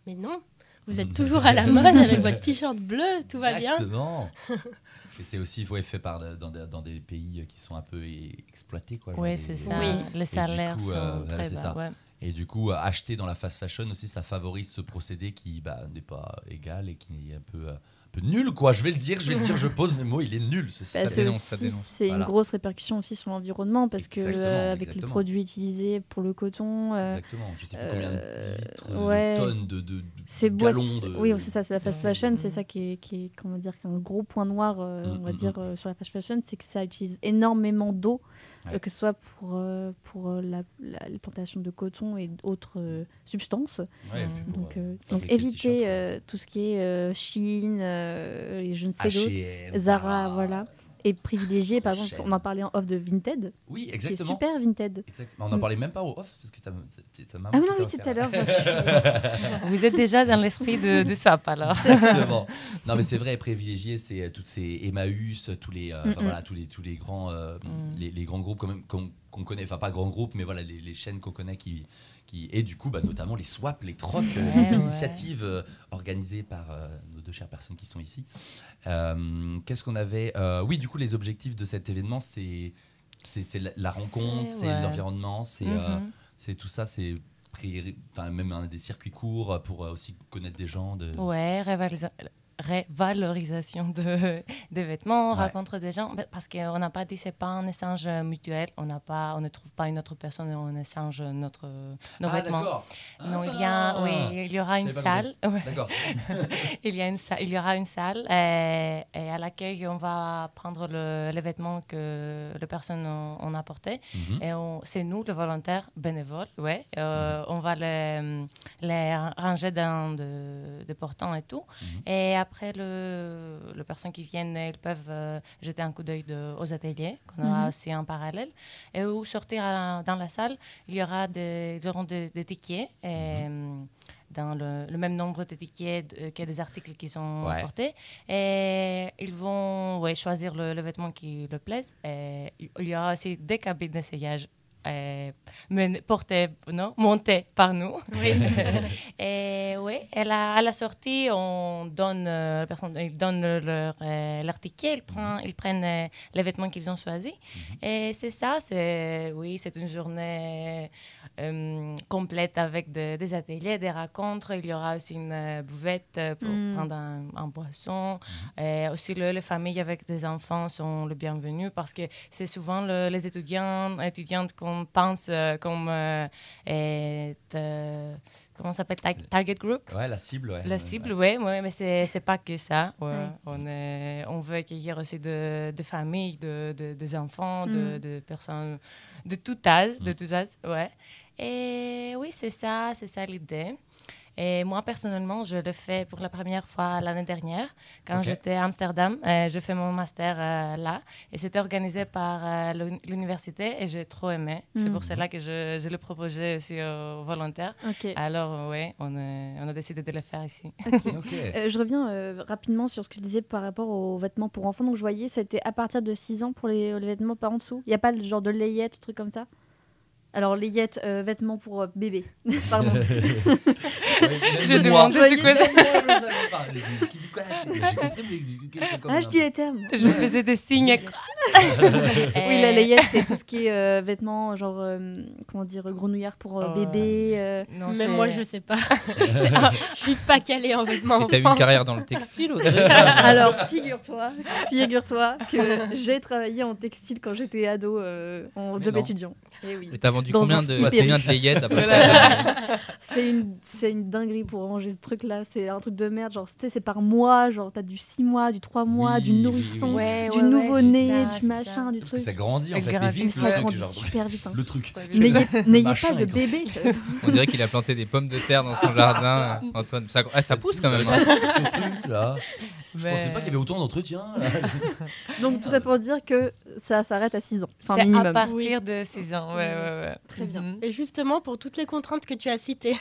Mais non, vous êtes <laughs> toujours à la mode avec votre t-shirt bleu, tout va bien. Exactement. <laughs> Et c'est aussi ouais, fait par dans, des- dans des pays qui sont un peu exploités quoi. Oui, c'est ça. Oui. Les salaires coup, sont euh, très bas. ça. ouais. Et du coup, euh, acheter dans la fast fashion aussi, ça favorise ce procédé qui bah, n'est pas égal et qui est un peu, euh, peu nul, quoi. Je vais le dire, je vais le dire, je pose mes mots, il est nul. Ce Bah, Ça c'est dénonce, aussi- ça dénonce. C'est Voilà. une grosse répercussion aussi sur l'environnement parce que euh, avec les produits utilisés pour le coton, euh, Exactement. Je sais plus combien euh, de litres, ouais. de tonnes, de, de, de gallons. Oui, c'est ça, c'est la fast fashion, c'est ça qui est, qui est comment dire, qui est un gros point noir, euh, Mm, on va mm, dire, mm. euh, sur la fast fashion, c'est que ça utilise énormément d'eau, Ouais. euh, que ce soit pour, euh, pour euh, la, la- les plantations de coton et d'autres substances. Ouais, Donc, éviter tout ce qui est Chine et je ne sais d'autres. H&M, Zara, voilà. Et privilégier, par exemple, on en parlait en off de Vinted, Oui, qui est exactement. super Vinted. Exactement. On n'en parlait même pas au off parce que ta, ta- maman. Ah non, oui, c'est tout à l'heure. <laughs> Vous êtes déjà dans l'esprit de, de swap alors. Exactement. Non, mais c'est vrai, privilégier, c'est euh, toutes ces Emmaüs, tous les, euh, Mm, mm. voilà, tous les, tous les grands, euh, Mm. les, les grands groupes quand même qu'on qu'on connaît, enfin pas grands groupes, mais voilà, les, les chaînes qu'on connaît qui, qui, et du coup, bah, notamment les swaps, les trocs, Ouais, les ouais. initiatives euh, organisées par deux chères personnes qui sont ici. Euh, Qu'est-ce qu'on avait Euh, Oui, du coup, les objectifs de cet événement, c'est la, la rencontre, C'est- ouais. l'environnement, c'est euh, Mhm. c'est tout ça, c'est même des circuits courts pour aussi connaître des gens. De... Ouais, révalisa- révalorisation de, des vêtements, Ouais. rencontre des gens. Ben, Parce qu'on n'a pas dit c'est pas un échange mutuel. On n'a pas, on ne trouve pas une autre personne et on échange notre, nos ah, vêtements. Non, il y a, Ah. oui, il y aura une salle. D'accord. <laughs> Il y, a une il y aura une salle et, et à laquelle on va prendre le, les vêtements que les personnes ont, ont apportés. Mhm. Et on- c'est nous, les volontaires bénévoles, ouais. Euh, Mhm. On va les, les ranger dans de- des portants et tout. Mhm. Et après, le, les personnes qui viennent, ils peuvent euh, jeter un coup d'œil aux ateliers, qu'on aura Mhm. aussi en parallèle. Et où sortir à dans la salle, il y aura des, ils auront des, des tickets. Et, Mhm. dans le, le même nombre de tickets euh, que des articles qu'ils ont Ouais. apportés. Et ils vont ouais, choisir le, le vêtement qui leur plaise. Et il y aura aussi des cabines d'essayage euh, portées, non, montées par nous. <laughs> <laughs> et oui, et la- à la sortie, on donne, euh, la personne, ils donnent leur, euh, leur ticket, ils, prennent, ils prennent euh, les vêtements qu'ils ont choisis. Et c'est ça, c'est oui, c'est une journée euh, complète avec de- des ateliers, des rencontres. Il y aura aussi une euh, pour Mm. prendre un, un boisson. Et aussi, le- les familles avec des enfants sont le bienvenu parce que c'est souvent le- les étudiants, étudiantes qu'on pense euh, comme euh, est, euh, comment ça s'appelle Tar- target group? Ouais, la cible, ouais. La cible, ouais. oui, ouais, mais c'est c'est pas que ça. ouais. On, est, on veut accueillir aussi de, de familles, de, de- des enfants, de, Mm. de personnes de tout âge, de Mm. tout âge, ouais. Et oui, c'est ça, c'est ça l'idée. Et moi, personnellement, je le fais pour la première fois l'année dernière, quand j'étais à Amsterdam. Euh, je fais mon master euh, là. Et c'était organisé par euh, l'uni- l'université et j'ai trop aimé. C'est Mhm. pour cela que je, je le proposais aussi aux volontaires. Alors, oui, on, a décidé de le faire ici. <laughs> Euh, je reviens euh, rapidement sur ce que tu disais par rapport aux vêtements pour enfants. Donc, je voyais, c'était à partir de 6 ans pour les, les vêtements par en dessous. Il n'y a pas le genre de layette, truc comme ça? Alors, layette, euh, vêtements pour euh, bébé. <laughs> Pardon. <laughs> Je demandais c'est quoi ça. ah, je dis les termes. Je faisais des signes. <laughs> Oui, la layette, c'est tout ce qui est euh, vêtements, genre, euh, comment dire, grenouillard pour euh, Oh. bébé. euh. Non, Même moi, je sais pas. je suis pas calée en vêtements t'as eu une carrière dans le textile Audrey Alors, figure-toi, figure-toi que j'ai travaillé en textile quand j'étais ado euh, en Mais job non. étudiant. Eh oui. Et t'as vendu Dans combien de, combien layettes à peu près? <laughs> Voilà. C'est une, dinguerie pour ranger ce truc-là. C'est un truc de merde. Genre, tu sais, c'est par mois. Genre, t'as du 6 mois, du 3 mois, Oui, du nourrisson, oui. Ouais, du ouais, nouveau-né, du machin, ça. du Parce que truc. ça grandit en fait, vite Ça le truc, grandit super vite. hein. le truc. N'ayez pas de bébé. On dirait qu'il a planté des pommes de terre dans son <laughs> jardin, Antoine. Ça, ah, ça pousse quand même. hein. Ce truc là. Je Mais- pensais pas qu'il y avait autant d'entretien. Donc, tout ça pour dire que ça s'arrête à 6 ans. Enfin, C'est à partir Oui. de 6 ans. Ouais, ouais, ouais. Très bien. Mhm. Et justement, pour toutes les contraintes que tu as citées.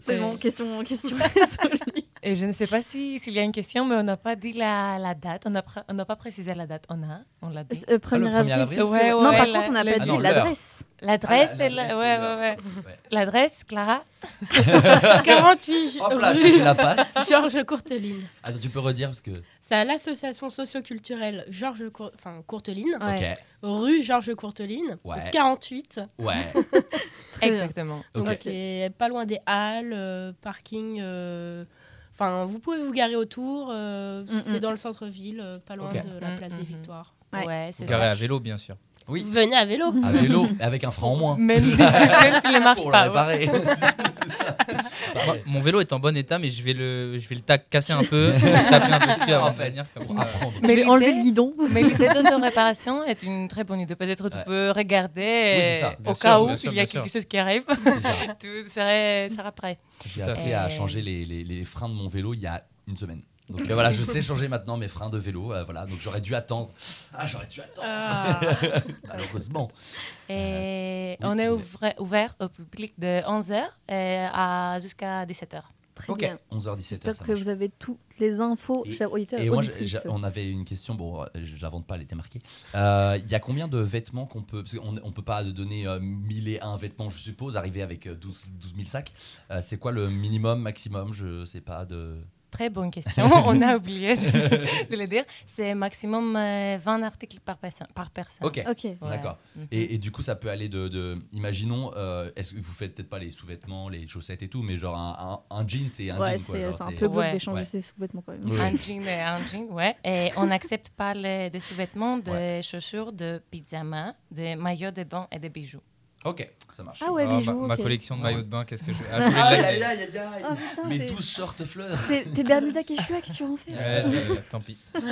C'est bon, question, question résolue. Et je ne sais pas si- s'il y a une question, mais on n'a pas dit la, la date. On n'a on pas précisé la date. On a, on l'a dit. Euh, 1er le 1er avril. Ouais, non, par la- contre, on n'a pas Ah dit l'adresse. L'adresse, Ah, la- ouais, ouais, ouais. L'adresse, Clara <laughs> 48 Hop là, rue la passe. <laughs> Georges Courteline. Attends, tu peux redire parce que. C'est à l'association socioculturelle Georges Cour- enfin, Courteline, Ouais. rue Georges Courteline, au Ouais. 48. Ok. Ouais. Très <laughs> bien. Exactement. Donc c'est pas loin des halles, euh, parking. euh, Enfin, vous pouvez vous garer autour. euh, Mm, C'est mm. dans le centre-ville, euh, pas loin de la Mm, place mm, des. Victoires. Ouais. Ouais, c'est Garé ça. à vélo, bien sûr. Oui. Venez à vélo. À vélo, avec un frein en moins. Même si- même s'il ne marche Pour le pas. ouais. réparer. <laughs> Moi, mon vélo est en bon état, mais je vais le, je vais le tac casser un peu, <laughs> taper un peu dessus avant de venir. Mais enlever le guidon. Mais l'idée d'auto-réparation est une très bonne idée. Peut-être tu Ouais. peux regarder Oui, c'est ça, au sûr, cas où sûr, il y a sûr. quelque chose qui arrive, <laughs> tout serait, sera prêt. J'ai appris à changer les, les- les freins de mon vélo il y a une semaine. Donc euh, voilà, je sais changer maintenant mes freins de vélo. euh, voilà, donc j'aurais dû attendre. Ah, j'aurais dû attendre. <laughs> Malheureusement. Et oui, on est ouvert, ouvert au public de 11h à jusqu'à 17h. Très Ok, bien. 11h, 17h. J'espère ça que marche. vous avez toutes les infos, Et- chers auditeurs Et moi, j'ai- on avait une question, bon, euh, je l'invente pas, elle était marquée. Euh, Il y a combien de vêtements qu'on peut. Parce qu'on on peut pas donner euh, 1001 vêtements, je suppose, arriver avec euh, 12, 12 000 sacs. Euh, c'est quoi le minimum, maximum Je sais pas. de Très bonne question. <laughs> on a <laughs> oublié de, de le dire. C'est maximum euh, 20 articles par, perso- par personne. Ok. Ouais. d'accord. Mhm. Et, et du coup, ça peut aller de. de- imaginons, euh, est-ce que vous faites peut-être pas les sous-vêtements, les chaussettes et tout, mais genre un, un, un jean, c'est un Ouais, jean. c'est un peu Ouais. d'échanger Ouais. ses sous-vêtements quand même. Un jean et un jean, ouais. Et on n'accepte pas les, des sous-vêtements, des Ouais. chaussures, de pyjama, des maillots de bain et des bijoux. Ok, ça marche. Ah ouais, Ah, bijoux, ma, ma ok. collection de maillots de bain, qu'est-ce que je <laughs> ah, je voulais Aïe, la- aïe, aïe, aïe. Oh Mes 12 shorts fleurs. t'es Bermuda Quechua, qu'est-ce que tu en fais Ouais, je- tant pis. <laughs> Aïe,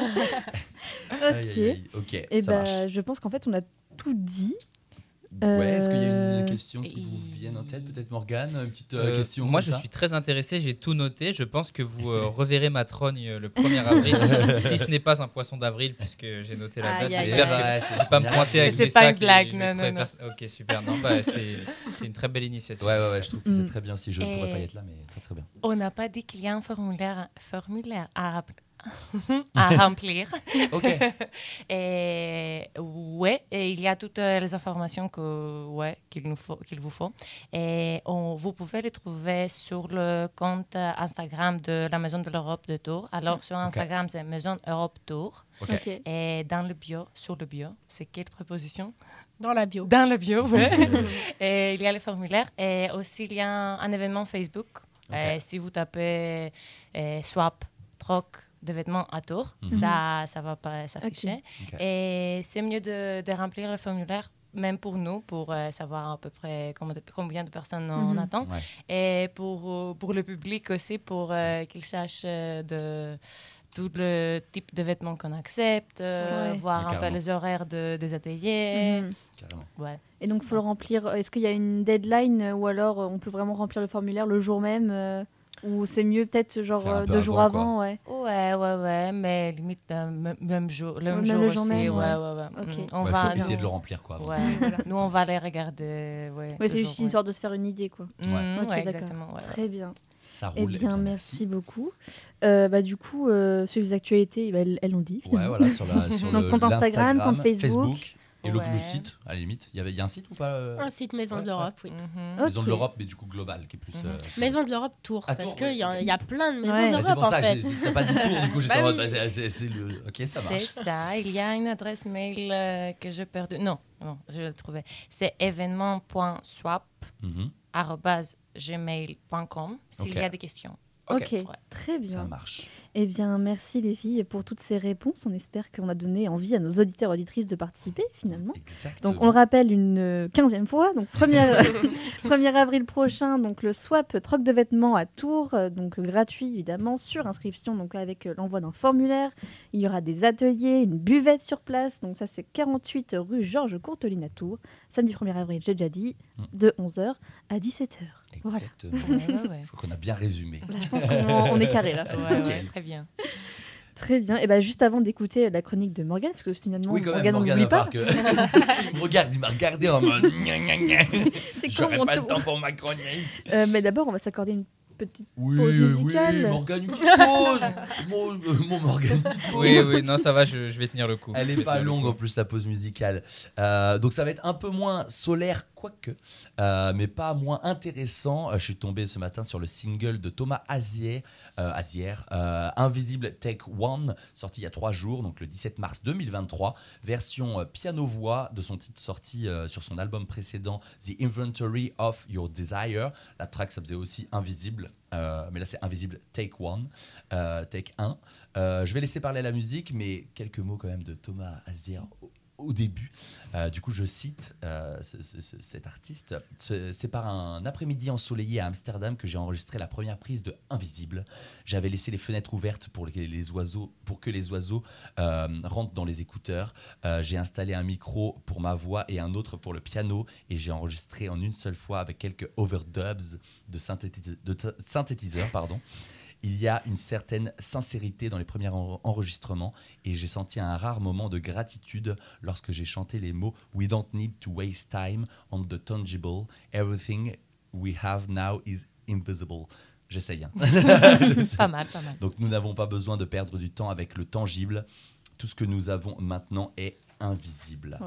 Ok. aïe, aïe. Ok, Et ça bah, marche. je pense qu'en fait, on a tout dit. Ouais, est-ce qu'il y a une Euh, question qui vous vienne en tête Peut-être Morgane Une petite euh, Euh, question moi, je ça suis très intéressé, j'ai tout noté. Je pense que vous euh, <laughs> reverrez ma trogne euh, le 1er avril, si, <laughs> si ce n'est pas un poisson d'avril, puisque j'ai noté la date. aïe, J'espère que je pas me pointer avec c'est des pas une sacs blague, non, non, Ok, super. Non, bah, c'est une très belle initiative. Ouais, ouais, ouais, je trouve que c'est Mm. très bien. Si je ne pourrais pas y être là, mais très très bien. On n'a pas dit qu'il y a un formulaire, formulaire à, <laughs> à remplir. <laughs> Ok, <laughs> Et ouais, et il y a toutes euh, les informations que ouais qu'il nous faut, qu'il vous faut. Et on- vous pouvez les trouver sur le compte Instagram de la Maison de l'Europe de Tours. Alors sur Instagram c'est Maison Europe Tours. ok. Ok. Et dans le bio, sur le bio, c'est quelle préposition? Dans la bio. Dans le bio, ouais. et il y a le formulaire et aussi il y a un, un événement Facebook. Ok. Et si vous tapez euh, swap, troc de vêtements à Tours, Mhm. ça, ça va pas s'afficher. Et c'est mieux de, de remplir le formulaire, même pour nous, pour euh, savoir à peu près combien de, combien de personnes on Mhm. attend. Ouais. Et pour, euh, pour le public aussi, pour euh, qu'ils sachent euh, de tout le type de vêtements qu'on accepte, Ouais. voir un peu les horaires de- des ateliers. Mhm. Carrément. Ouais. Et donc, il faut le remplir. Est-ce qu'il y a une deadline ou alors on peut vraiment remplir le formulaire le jour même euh, Ou c'est mieux peut-être genre euh, peu deux jours avant, avant ouais. Ouais, ouais, ouais, mais limite euh, même, jour, le même Même jour le jour aussi. même, ouais, ouais. ouais, ouais. Ok. Mm. On Ouais, va faut essayer de le remplir quoi. Ouais. <laughs> Nous, on va les regarder. Ouais, Ouais, c'est juste jour, histoire de se faire une idée quoi. ouais. Mm, Ok, ouais, d'accord. exactement. Très bien. Ça Eh roule. bien, merci beaucoup. Euh, bah, du coup, euh, sur les actualités, bah, elles, l'ont dit. Ouais, voilà, sur, la, sur <laughs> Donc, le, compte Instagram, compte Facebook. Et le, le Ouais. site, à la limite. Il y, avait, il y a un site ou pas euh, Un site Maison Ouais, de l'Europe, oui. Mhm. Maison de l'Europe, mais du coup global, qui est plus. Mhm. euh, Maison de l'Europe Tours, Ah, parce Tours, qu'il y, a- y a plein de maisons Ouais. de bah, c'est l'Europe pour en ça, fait. j'ai- t'as pas dit tour, du coup j'étais <laughs> Bah en mode, bah, c'est- c'est c'est le. Ok, ça C'est marche. ça. Il y a une adresse mail euh, que j'ai perdue. Non, non, je l'ai trouvée. C'est événement.swap.gmail.com s'il Ok. y a des questions. Ok, Ouais. très bien. Ça marche. Eh bien, merci les filles pour toutes ces réponses. On espère qu'on a donné envie à nos auditeurs et auditrices de participer finalement. Exactement. Donc on le rappelle une euh, quinzième fois, donc 1er, 1er <laughs> <laughs> avril prochain, donc le swap troc de vêtements à Tours, euh, donc gratuit évidemment, sur inscription, donc avec euh, l'envoi d'un formulaire. Il y aura des ateliers, une buvette sur place, donc ça c'est 48 rue Georges Courteline à Tours, samedi 1er avril, j'ai déjà dit, Mm. de 11h à 17h. Voilà. Exactement. Ouais, ouais, ouais. Je crois qu'on a bien résumé. Voilà, je pense qu'on on est carré là. <laughs> Ouais, ouais, Nickel. très bien. Très bien. Et ben juste avant d'écouter la chronique de Morgane, parce que finalement, Oui, quand même, Morgane, on Morgane pas. que. <laughs> regarde, il m'a regardé en mode. C'est quand J'aurais mon pas le temps pour ma chronique. Euh, mais d'abord, on va s'accorder une petite Oui, pause musicale. oui, Morgane, une petite <laughs> pause. mon, euh, mon Morgane, une petite pause. Oui, oui, non, ça va, je, je vais tenir le coup. Elle Je est vais pas longue en plus la pause musicale. Euh, donc ça va être un peu moins solaire, quoique, euh, mais pas moins intéressant. Euh, Je suis tombé ce matin sur le single de Thomas Azier, euh, Azier euh, Invisible Take One, sorti il y a trois jours, donc le 17 mars 2023, version euh, piano-voix de son titre sorti euh, sur son album précédent, The Inventory of Your Desire. La track, ça faisait aussi Invisible, euh, mais là c'est Invisible. Take One, euh, Take 1. Euh, je vais laisser parler la musique, mais quelques mots quand même de Thomas Azier au, début. Euh, du coup, je cite euh, ce- ce- ce- cet artiste. Ce- C'est par un après-midi ensoleillé à Amsterdam que j'ai enregistré la première prise de Invisible. J'avais laissé les fenêtres ouvertes pour les oiseaux, pour que les oiseaux euh, rentrent dans les écouteurs. J'ai installé un micro pour ma voix et un autre pour le piano et j'ai enregistré en une seule fois avec quelques overdubs de, synthétis- de synthétiseurs. Pardon. Il y a une certaine sincérité dans les premiers en- enregistrements et j'ai senti un rare moment de gratitude lorsque j'ai chanté les mots We don't need to waste time on the tangible. Everything we have now is invisible. J'essaye. hein. <laughs> <laughs> Pas mal, pas mal. Donc nous n'avons pas besoin de perdre du temps avec le tangible. Tout ce que nous avons maintenant est invisible.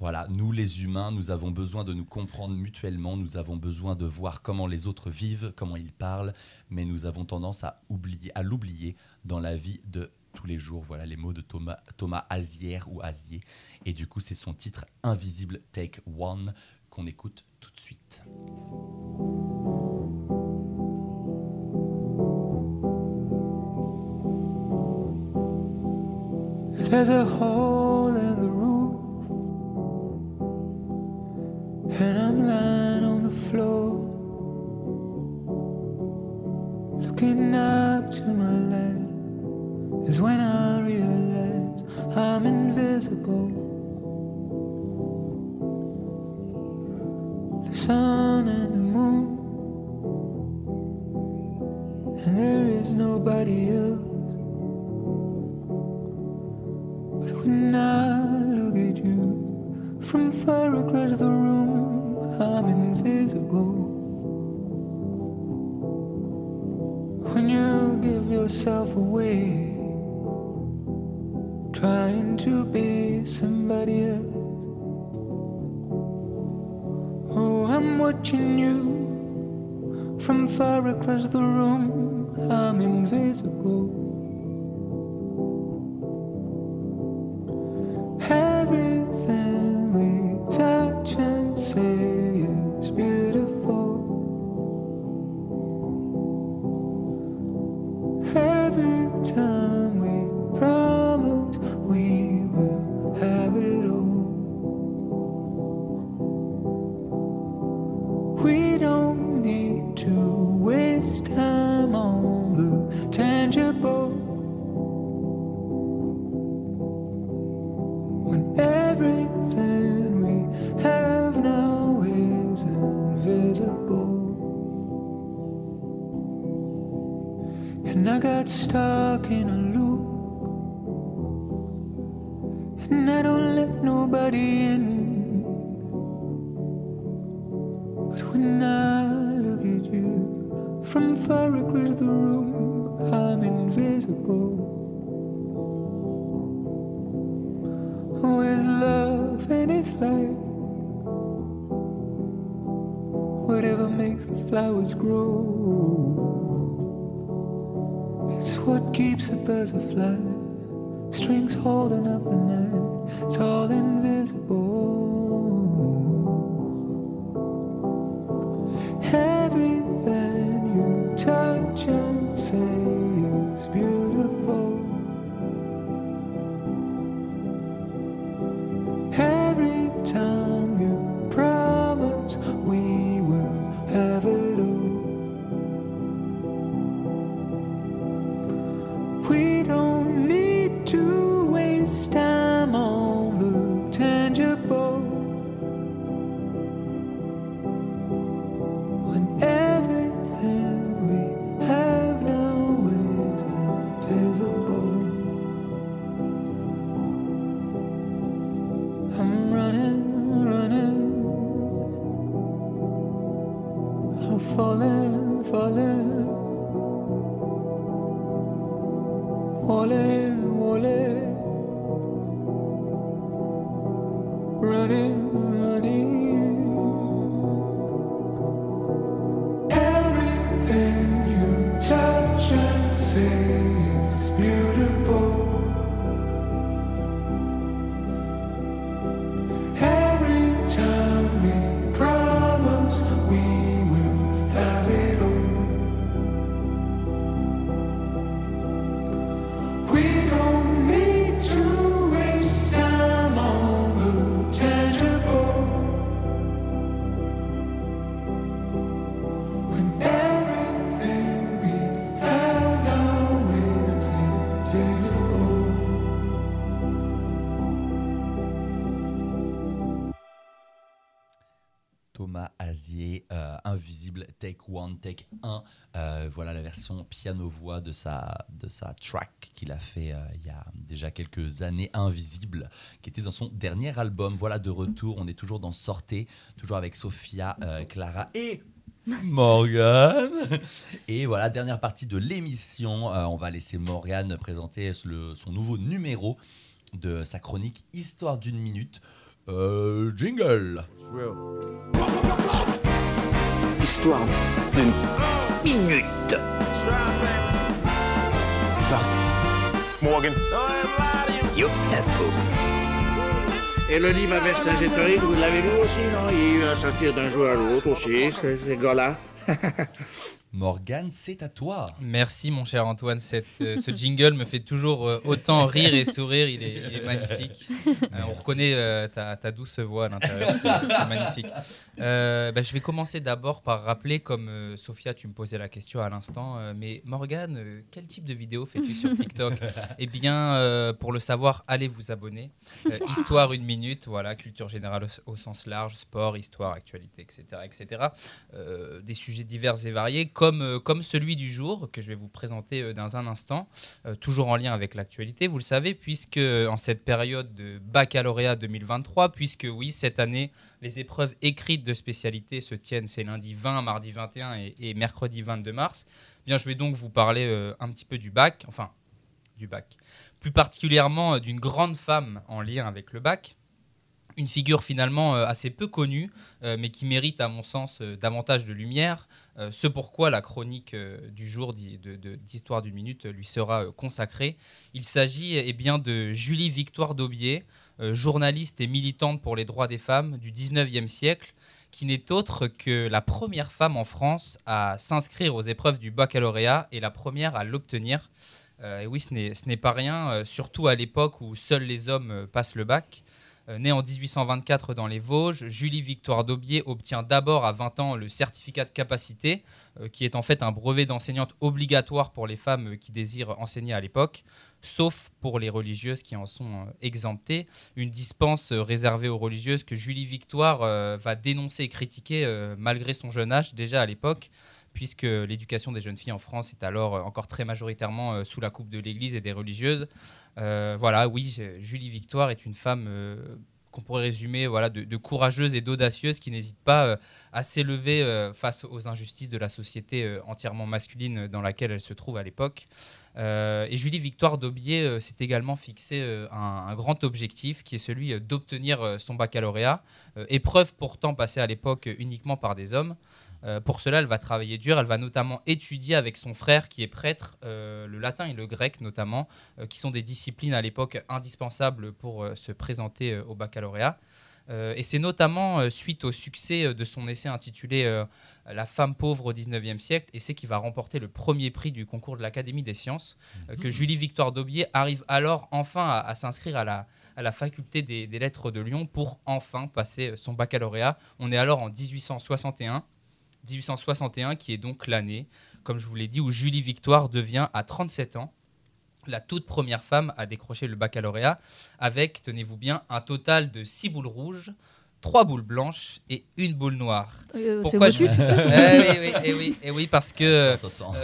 Voilà, nous les humains, nous avons besoin de nous comprendre mutuellement, nous avons besoin de voir comment les autres vivent, comment ils parlent, mais nous avons tendance à oublier, à l'oublier dans la vie de tous les jours. Voilà les mots de Thomas, Thomas Azier ou Azier. Et du coup, c'est son titre Invisible Take One qu'on écoute tout de suite. There's a hole and I'm lying on the floor, looking up to my left. Is when I realize I'm invisible. The sun and the moon, and there is nobody else. But when I look at you from far across the away, trying to be somebody else. Oh, I'm watching you from far across the room, I'm invisible. Invisible. Take 1. Euh, voilà la version piano-voix de sa, de sa track qu'il a fait euh, il y a déjà quelques années, Invisible, qui était dans son dernier album. Voilà de retour, on est toujours dans Sortez, toujours avec Sophia, euh, Clara et Morgane. Et voilà, dernière partie de l'émission. Euh, on va laisser Morgane présenter son nouveau numéro de sa chronique Histoire d'une minute. Jingle. Histoire d'une minute. Morgan. Yo, la peau. Et le livre à Vercingétorix, vous l'avez lu aussi, non? Il va sortir d'un jour à l'autre aussi, ces gars-là. <laughs> Morgane, c'est à toi. Merci mon cher Antoine, Cette, euh, ce jingle me fait toujours euh, autant rire et sourire, il est, il est magnifique. Euh, on reconnaît ta, ta douce voix à l'intérieur, c'est magnifique. Bah, je vais commencer d'abord par rappeler, comme Sophia, tu me posais la question à l'instant, mais Morgane, quel type de vidéo fais-tu sur TikTok? Eh bien, pour le savoir, allez vous abonner. Histoire une minute, voilà, culture générale au, au sens large, sport, histoire, actualité, etc. etc. Des sujets divers et variés, comme, euh, comme celui du jour que je vais vous présenter euh, dans un instant, euh, toujours en lien avec l'actualité, vous le savez, puisque en cette période de baccalauréat 2023, puisque oui, cette année, les épreuves écrites de spécialité se tiennent ces lundi 20, mardi 21 et, et mercredi 22 mars, eh bien, je vais donc vous parler un petit peu du bac, enfin, du bac, plus particulièrement d'une grande femme en lien avec le bac une figure finalement euh, assez peu connue, euh, mais qui mérite à mon sens euh, davantage de lumière. Ce pourquoi la chronique du jour d'Histoire d'une minute lui sera consacrée. Il s'agit eh bien de Julie Victoire Daubier, journaliste et militante pour les droits des femmes du 19e siècle, qui n'est autre que la première femme en France à s'inscrire aux épreuves du baccalauréat et la première à l'obtenir. Et oui, ce n'est pas rien, surtout à l'époque où seuls les hommes passent le bac. Euh, née en 1824 dans les Vosges, Julie Victoire Daubier obtient d'abord à 20 ans le certificat de capacité, euh, qui est en fait un brevet d'enseignante obligatoire pour les femmes qui désirent enseigner à l'époque, sauf pour les religieuses qui en sont euh, exemptées. Une dispense réservée aux religieuses que Julie Victoire va dénoncer et critiquer malgré son jeune âge déjà à l'époque puisque l'éducation des jeunes filles en France est alors euh, encore très majoritairement euh, sous la coupe de l'Église et des religieuses. Euh, voilà, oui, Julie Victoire est une femme qu'on pourrait résumer voilà, de, courageuse et d'audacieuse qui n'hésite pas à s'élever face aux injustices de la société entièrement masculine dans laquelle elle se trouve à l'époque. Et Julie Victoire Daubier s'est également fixé un, grand objectif qui est celui d'obtenir son baccalauréat, épreuve pourtant passée à l'époque uniquement par des hommes. Euh, pour cela, elle va travailler dur. Elle va notamment étudier avec son frère qui est prêtre euh, le latin et le grec notamment, euh, qui sont des disciplines à l'époque indispensables pour se présenter au baccalauréat. Et c'est notamment suite au succès de son essai intitulé La femme pauvre au 19e siècle, essai qui va remporter le premier prix du concours de l'Académie des sciences, que Julie Victoire Daubier arrive alors enfin à, à s'inscrire à la, à la faculté des, des lettres de Lyon pour enfin passer son baccalauréat. On est alors en 1861. 1861 qui est donc l'année, comme je vous l'ai dit, où Julie Victoire devient à 37 ans la toute première femme à décrocher le baccalauréat avec, tenez-vous bien, un total de 6 boules rouges, trois boules blanches et une boule noire. Euh, Pourquoi je <laughs> Eh oui, oui, eh oui, eh oui, parce que euh,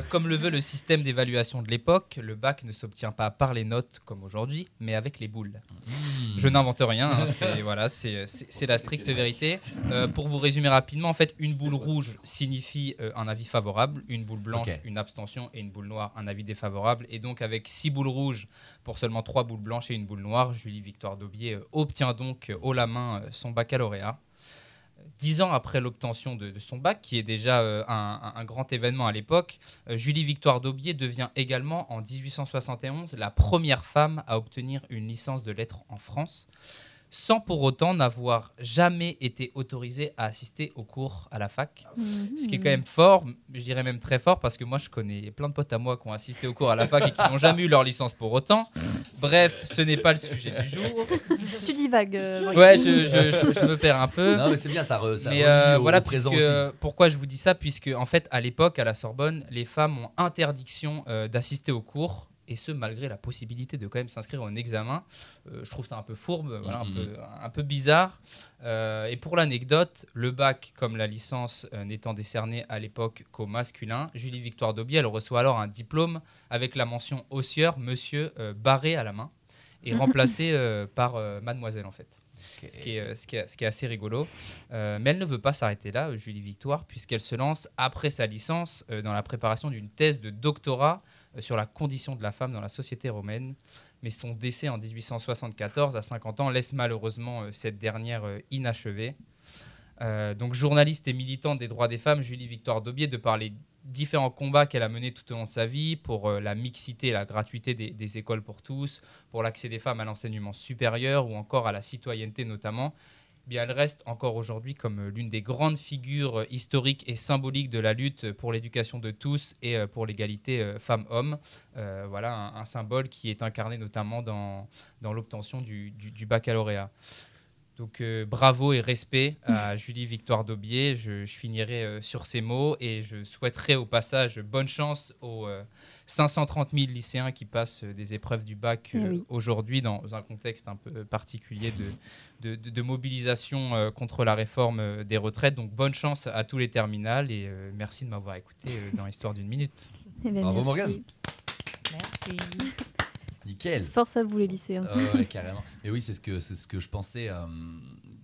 comme le veut le système d'évaluation de l'époque, le bac ne s'obtient pas par les notes comme aujourd'hui, mais avec les boules. Mmh. Je n'invente rien, hein, c'est <laughs> voilà, c'est c'est- c'est la stricte vérité. Euh, pour vous résumer rapidement, en fait, une boule rouge signifie euh, un avis favorable, une boule blanche une abstention et une boule noire un avis défavorable. Et donc avec six boules rouges pour seulement trois boules blanches et une boule noire, Julie Victoire Daubier euh, obtient donc euh, haut la main euh, son baccalauréat. Dix ans après l'obtention de, son bac, qui est déjà euh, un grand événement à l'époque, euh, Julie Victoire Daubier devient également en 1871 la première femme à obtenir une licence de lettres en France, sans pour autant n'avoir jamais été autorisée à assister aux cours à la fac. Ce qui est quand même fort, je dirais même très fort, parce que moi je connais plein de potes à moi qui ont assisté aux cours à la fac et qui n'ont jamais eu leur licence pour autant. Bref, ce n'est pas le sujet du jour. Tu divagues. euh. Ouais, je, je- je- je me perds un peu. Non, mais c'est bien, ça, re- ça Mais euh, au- voilà, au présent puisque- aussi. pourquoi je vous dis ça? Puisque, en fait, à l'époque, à la Sorbonne, les femmes ont interdiction euh, d'assister aux cours. Et ce, malgré la possibilité de quand même s'inscrire en examen. Euh, je trouve ça un peu fourbe, voilà, un, Mhm. peu, un peu bizarre. Euh, et pour l'anecdote, le bac, comme la licence, euh, n'étant décerné à l'époque qu'au masculin, Julie Victoire Daubier, elle reçoit alors un diplôme avec la mention haussieur, monsieur euh, barré à la main, et <laughs> remplacé euh, par euh, mademoiselle, en fait ce, qui est, ce, qui est, ce qui est assez rigolo. Euh, mais elle ne veut pas s'arrêter là, Julie Victoire, puisqu'elle se lance, après sa licence, euh, dans la préparation d'une thèse de doctorat sur la condition de la femme dans la société romaine. Mais son décès en 1874, à 50 ans, laisse malheureusement euh, cette dernière euh, inachevée. Euh, donc journaliste et militante des droits des femmes, Julie Victoire Daubier, de par les différents combats qu'elle a menés tout au long de sa vie pour euh, la mixité et la gratuité des, écoles pour tous, pour l'accès des femmes à l'enseignement supérieur ou encore à la citoyenneté notamment, bien elle reste encore aujourd'hui comme euh, l'une des grandes figures euh, historiques et symboliques de la lutte pour l'éducation de tous et euh, pour l'égalité euh, femmes-hommes. Euh, voilà un, symbole qui est incarné notamment dans, l'obtention du baccalauréat. Donc euh, bravo et respect à <laughs> Julie Victoire Daubier. Je, je finirai euh, sur ces mots et je souhaiterais au passage bonne chance aux euh, 530 000 lycéens qui passent euh, des épreuves du bac Eh euh, oui. aujourd'hui dans un contexte un peu particulier de, de, de- de mobilisation euh, contre la réforme euh, des retraites. Donc bonne chance à tous les terminales et euh, merci de m'avoir écouté euh, dans Histoire d'une minute. Eh ben, Bravo, merci. Morgane. Merci. Nickel. Force à vous les lycéens. Ouais, carrément. Et oui, c'est ce que c'est ce que je pensais. euh,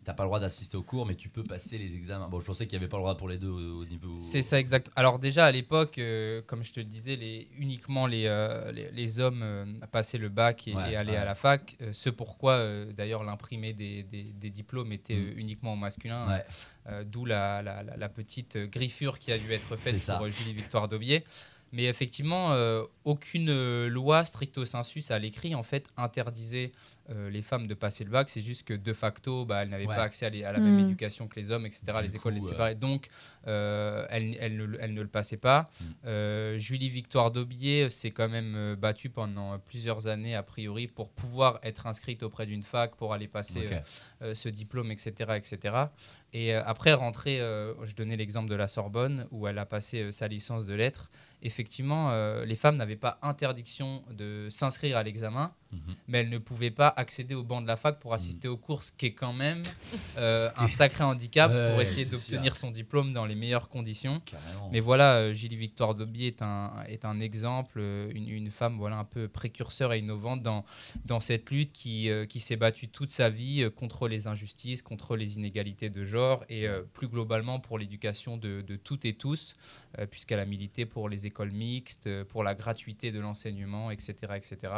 T'as pas le droit d'assister aux cours, mais tu peux passer les examens. Bon, je pensais qu'il y avait pas le droit pour les deux au, au niveau. C'est ça exact. Alors déjà à l'époque, euh, comme je te le disais, les, uniquement les, euh, les, les hommes euh, passaient le bac et, Ouais, et allaient ouais. à la fac. Euh, ce pourquoi euh, d'ailleurs l'imprimé des, des- des diplômes était Mm. euh, uniquement au masculin. Ouais. Euh, D'où la, la- la- la petite griffure qui a dû être faite pour euh, Julie Victoire Daubier. Mais effectivement, euh, aucune euh, loi stricto sensus à l'écrit en fait interdisait euh, les femmes de passer le bac. C'est juste que de facto, bah, elles n'avaient Ouais. pas accès à, les- à la même Mm. éducation que les hommes, etc. les écoles coup, les euh, séparaient. Donc, euh, elles, elles ne, elles ne le passaient pas. Mm. Euh, Julie Victoire Daubier s'est quand même battue pendant plusieurs années, a priori, pour pouvoir être inscrite auprès d'une fac, pour aller passer euh, euh, ce diplôme, etc. etc. Et euh, après rentrer, euh, je donnais l'exemple de la Sorbonne, où elle a passé euh, sa licence de lettres. Effectivement, euh, les femmes n'avaient pas interdiction de s'inscrire à l'examen, Mhm. mais elles ne pouvaient pas accéder au banc de la fac pour assister aux cours, ce qui est quand même <laughs> euh, un sacré handicap Ouais, pour essayer d'obtenir son diplôme dans les meilleures conditions. Carrément. Mais voilà, euh, Julie Victoire Daubier est un, est un exemple, euh, une, une femme voilà, un peu précurseur et innovante dans, dans cette lutte qui, qui s'est battue toute sa vie contre les injustices, contre les inégalités de genre et plus globalement pour l'éducation de, de toutes et tous, puisqu'elle a milité pour les écoles mixtes, pour la gratuité de l'enseignement, etc., etc.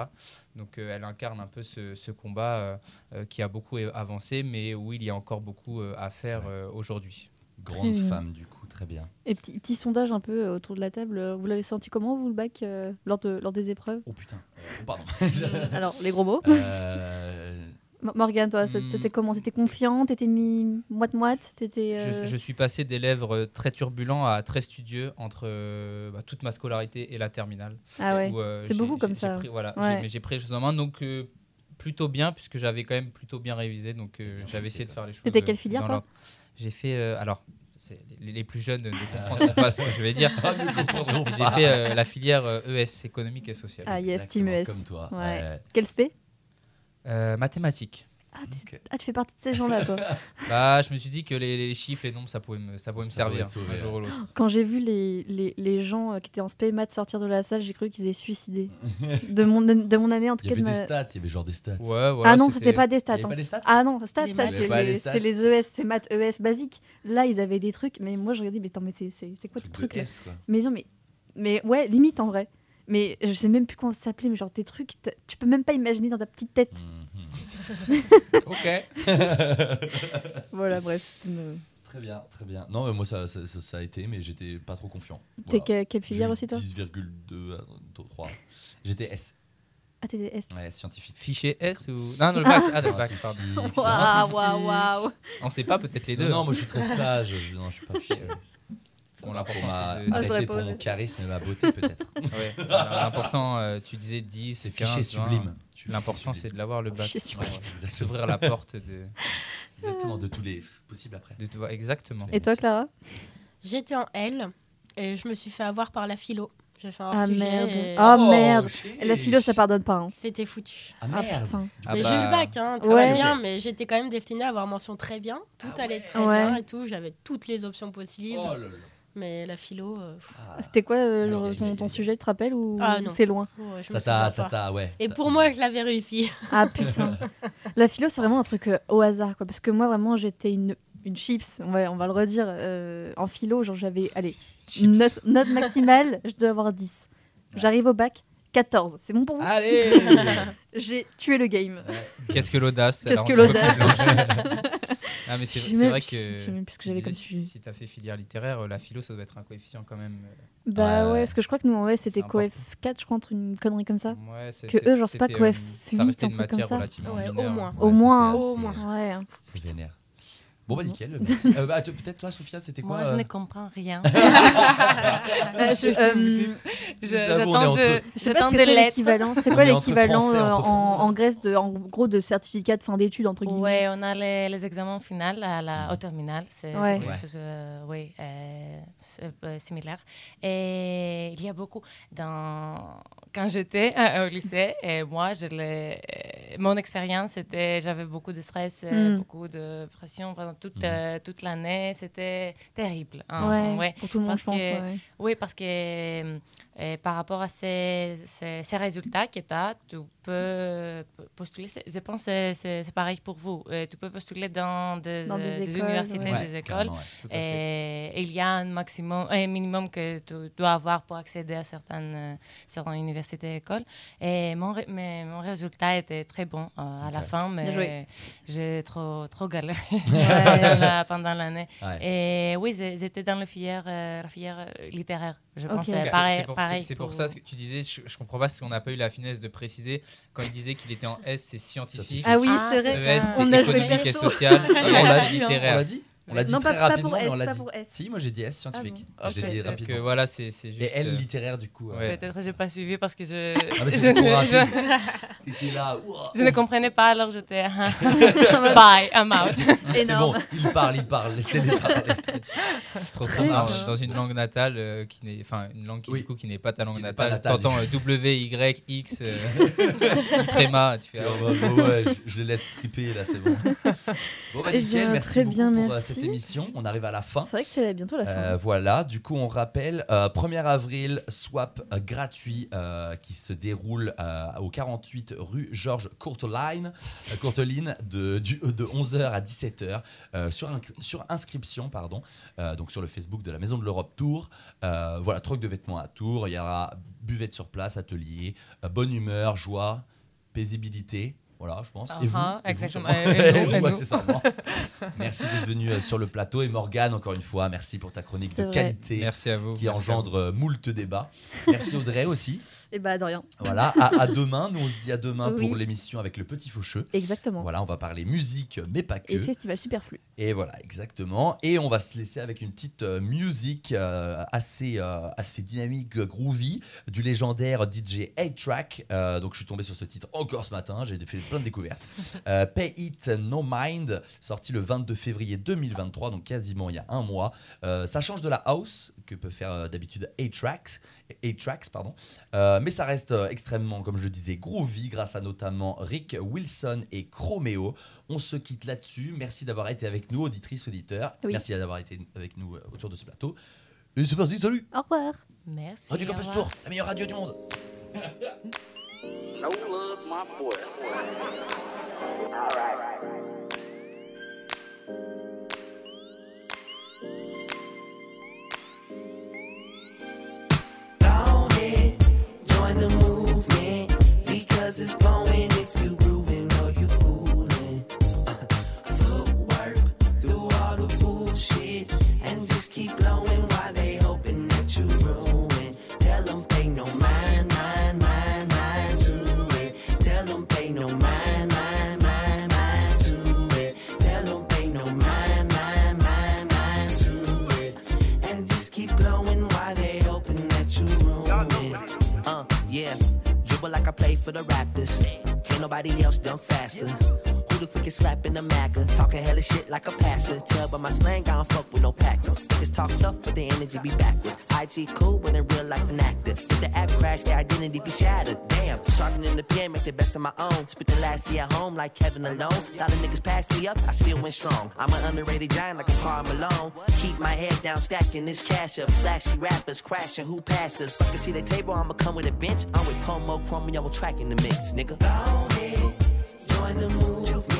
Donc elle incarne un peu ce, ce combat euh, euh, qui a beaucoup avancé, mais où il y a encore beaucoup euh, à faire Ouais. euh, aujourd'hui. Grande Très bien. femme, du coup, très bien. Et petit, petit sondage un peu autour de la table. Vous l'avez senti comment, vous, le bac, euh, lors, de, lors des épreuves? Oh putain. Euh, oh, pardon. <laughs> Alors, les gros mots. Euh, Morgane, toi, c'était comment? T'étais confiante T'étais mi moite-moite T'étais. Je, euh, je suis passé des lèvres très turbulents à très studieux entre euh, bah, toute ma scolarité et la terminale. Ah ouais. euh, C'est beaucoup comme ça. pris- voilà, Ouais. j'ai- pris les choses en main, donc euh, plutôt bien, puisque j'avais quand même plutôt bien révisé, donc euh, j'avais essayé de faire les choses. T'étais euh, quelle filière, toi. J'ai fait. euh, alors, c'est- les, les plus jeunes ne comprendront <laughs> pas ce que je vais dire. Ah, J'ai fait euh, la filière euh, ES, économique et sociale. Ah yes, Team ES. Comme toi. Ouais. ouais. Quel spé? Euh, mathématiques. Ah, tu, ah, tu fais partie de ces gens-là, toi. <laughs> Bah, je me suis dit que les, les chiffres, les nombres, ça pouvait me, ça pouvait me Ça servir te sauver, un jour ou l'autre. <gasps> Quand j'ai vu les, les, les gens euh, qui étaient en spé maths sortir de la salle, j'ai cru qu'ils avaient suicidé. <laughs> de, mon, de mon année, en tout Il y cas. avait de des ma- stats, il y avait genre des stats. Ouais, ouais. ah non, c'était pas des Il y stats. avait hein. pas des stats Ah non, stats, Les ça c'est les les, stats. c'est les ES, c'est maths ES basiques. Là, ils avaient des trucs, mais moi je regardais, mais attends, mais c'est quoi ce Truc là S, quoi. Mais non, mais, mais ouais, limite en vrai. Mais je sais même plus comment ça s'appelait, mais genre des trucs, tu peux même pas imaginer dans ta petite tête. Mhm. <laughs> ok. <laughs> Voilà, bref. une- Très bien, très bien. Non, mais moi ça, ça, ça- ça a été, mais j'étais pas trop confiant. T'es Voilà. que- quelle filière aussi toi 10,2 à 3. J'étais S. Ah, t'es des S. Ouais, scientifique. Fichier S ou. Non, non, le bac. Ah, le bac, pardon. Waouh, waouh, waouh. On sait pas, peut-être les deux. Non, non, moi je suis très sage. Je, non, je suis pas fiché. <laughs> Bon, Pour l'important, ma- ça a Ah, été pour mon charisme et ma beauté, peut-être. <laughs> Ouais. L'important, euh, tu disais 10, C'est 15, fiché 20. sublime. L'important, c'est de l'avoir le bac. Fichier sublime. Ouais. <laughs> S'ouvrir la porte de. Exactement, de tous les possibles après. de toi. Exactement. Et toi, Clara? J'étais en L et je me suis fait avoir par la philo. J'ai fait un Ah sujet merde. et Ah Oh, merde. La philo, ça pardonne pas. hein. c'était foutu. Ah Ah merde. putain. Ah Mais bah, J'ai eu le bac, hein, tout Ouais. va bien, mais j'étais quand même destinée à avoir mention très bien. Tout Ah allait ouais. très Ouais. bien et tout. J'avais toutes les options possibles. Oh là là. Mais la philo, euh, Ah. C'était quoi euh, Alors, ton, ton sujet, tu te rappelles ou Ah, non. c'est loin oh, je Ça me t'a, ouais. Et pour moi, <laughs> je l'avais réussi. Ah putain. <laughs> la philo, c'est vraiment un truc euh, au hasard, quoi. Parce que moi, vraiment, j'étais une, une chips, on va, on va le redire. euh, en philo, genre, j'avais, allez, une note, note maximale, je dois avoir 10. J'arrive au bac, 14. C'est bon pour vous? Allez <laughs> J'ai tué le game. <laughs> Qu'est-ce que l'audace Qu'est-ce alors, que l'audace? Ah, <laughs> mais c'est vrai je que. sais même plus ce que tu j'avais disais, comme sujet. Si, t'as fait filière littéraire, euh, la philo, ça doit être un coefficient quand même. euh, Bah Ouais, ouais, parce que je crois que nous, ouais, c'était coef 4, je crois, entre une connerie comme ça. Ouais, c'est- Que c'est- eux, genre, c'est pas coef euh, ça 8, restait un une truc comme ça. Ouais, au moins. Au Ouais, moins, Au moins. Ouais. C'est vénère. Bon bah nickel, merci. Euh, bah, peut-être toi Sophia, c'était quoi Moi, je euh, ne comprends rien. <laughs> Euh, euh, J'attends entre- de, c'est l'équivalent. Quoi l'équivalent euh, en, Grèce de, en gros de certificat de fin d'études entre guillemets? Oui, on a les, les examens finaux à la, Mhm. au terminal. C'est Ouais. quelque Ouais. chose euh, oui, euh, euh, similaire. Et il y a beaucoup. Dans... Quand j'étais euh, au lycée, et moi, je euh, mon expérience, c'était j'avais beaucoup de stress, euh, Mhm. beaucoup de pression pendant toute, euh, toute l'année. C'était terrible. hein. ouais, Ouais. pour tout le monde Parce je pense. que- ouais. Oui, parce que par rapport à ces, ces, ces résultats que tu as, tu peux postuler. Je pense que c'est c'est pareil pour vous. Euh, tu peux postuler dans des, Dans des euh, des écoles, universités, ouais. Des ouais. Et il y a un maximum, un minimum que tu dois avoir pour accéder à certaines, euh, certaines universités et écoles. Et mon, mais mon résultat était très bon euh, à la fin, mais j'ai trop, trop galéré <laughs> pendant la- pendant l'année. Ouais. Et oui, j'étais dans la filière, euh, la filière littéraire. Je Ok. pense que C'est- C'est- pareil. c'est pour, pareil pour pour- ça ce que tu disais, je, je comprends pas si on n'a pas eu la finesse de préciser. Quand il disait qu'il était en S, c'est scientifique. Ah oui, Ah, c'est vrai. ES, ça. c'est On économique et social. <laughs> Et on S, c'est hein, on littéraire. l'a dit. On l'a dit Non, très pas- pas rapidement, pour mais on S, l'a pas dit. pour S. Si, moi j'ai dit S scientifique. Ah bon Je l'ai dit rapidement. Donc euh, voilà, c'est c'est Et juste. L euh, littéraire du coup. Ouais. Peut-être que je n'ai pas suivi parce que je, Ah, mais <laughs> je, trop je- <laughs> T'étais là. je ne comprenais pas, alors j'étais <laughs> bye, I'm out. C'est bon, il parle, il parle, laissez-les parler. trop Très cool dans, une langue natale euh, qui n'est enfin une langue qui Oui. du coup qui n'est pas ta langue pas natale t'entends euh, W Y X euh, tréma tu fais ah, je, les laisse triper là, c'est bon. Bon bah Eh nickel, bien, merci très beaucoup bien, pour merci. Cette émission. On arrive à la fin. C'est vrai que c'est bientôt la fin. Euh, voilà, du coup on rappelle, euh, 1er avril, swap euh, gratuit euh, qui se déroule au 48 rue Georges Courteline, Courteline de, du- de 11h à 17h euh, sur, sur inscription, pardon, donc sur le Facebook de la Maison de l'Europe Tours. Euh, voilà, troc de vêtements à Tours, il y aura buvette sur place, atelier, bonne humeur, joie, paisibilité. Voilà, je pense. Et vous, Ah, et vous, exactement. sûrement. <laughs> Et vous, et nous. accessoirement. <laughs> Merci d'être venu euh, sur le plateau. Et Morgane, encore une fois, merci pour ta chronique de vrai. qualité merci à vous qui merci à engendre euh, moult débats. Merci Audrey aussi. Et bah de rien. Voilà, à, à demain. Nous, on se dit à demain Oui. pour l'émission avec le petit faucheux. Exactement. Voilà, on va parler musique, mais pas que. Et festival superflu. Et voilà, exactement. Et on va se laisser avec une petite euh, musique euh, assez, euh, assez dynamique, groovy, du légendaire DJ A-Track. Euh, donc je suis tombé sur ce titre encore ce matin. J'ai fait plein de découvertes. <laughs> Pay It No Mind, sorti le 22 février 2023, donc quasiment il y a un mois. Ça change de la house que peut faire d'habitude A-Tracks, A-Tracks, pardon. Euh, mais ça reste euh, extrêmement, comme je disais, groovy grâce à notamment Rick Wilson et Chromeo. On se quitte là-dessus. Merci d'avoir été avec nous, auditrices, auditeurs. Oui. Merci d'avoir été avec nous euh, autour de ce plateau. Et c'est parti, salut Au revoir. Merci. Radio Campus. Tour, la meilleure radio du monde No love, my boy. All right. Join the movement because it's going like I play for the Raptors. Can't nobody else dunk faster. Who the quickest slap in the Maca? Talking hella shit like a pastor. Tell by my slang, I don't fuck with no packers. Niggas talk tough, but the energy be backwards. IG cool, but in real life an actor. If the app crash, their identity be shattered. Damn, sharpening in the pen, make the best of my own. Spent the last year at home like Kevin alone. Lot the niggas passed me up, I still went strong. I'm an underrated giant like a Karl Malone. Keep my head down, stacking this cash up. Flashy rappers crashing, who passes? Fucking see the table, I'ma come with a bench. I'm with Pomo, Chrome, y'all tracking the mix, nigga find a move.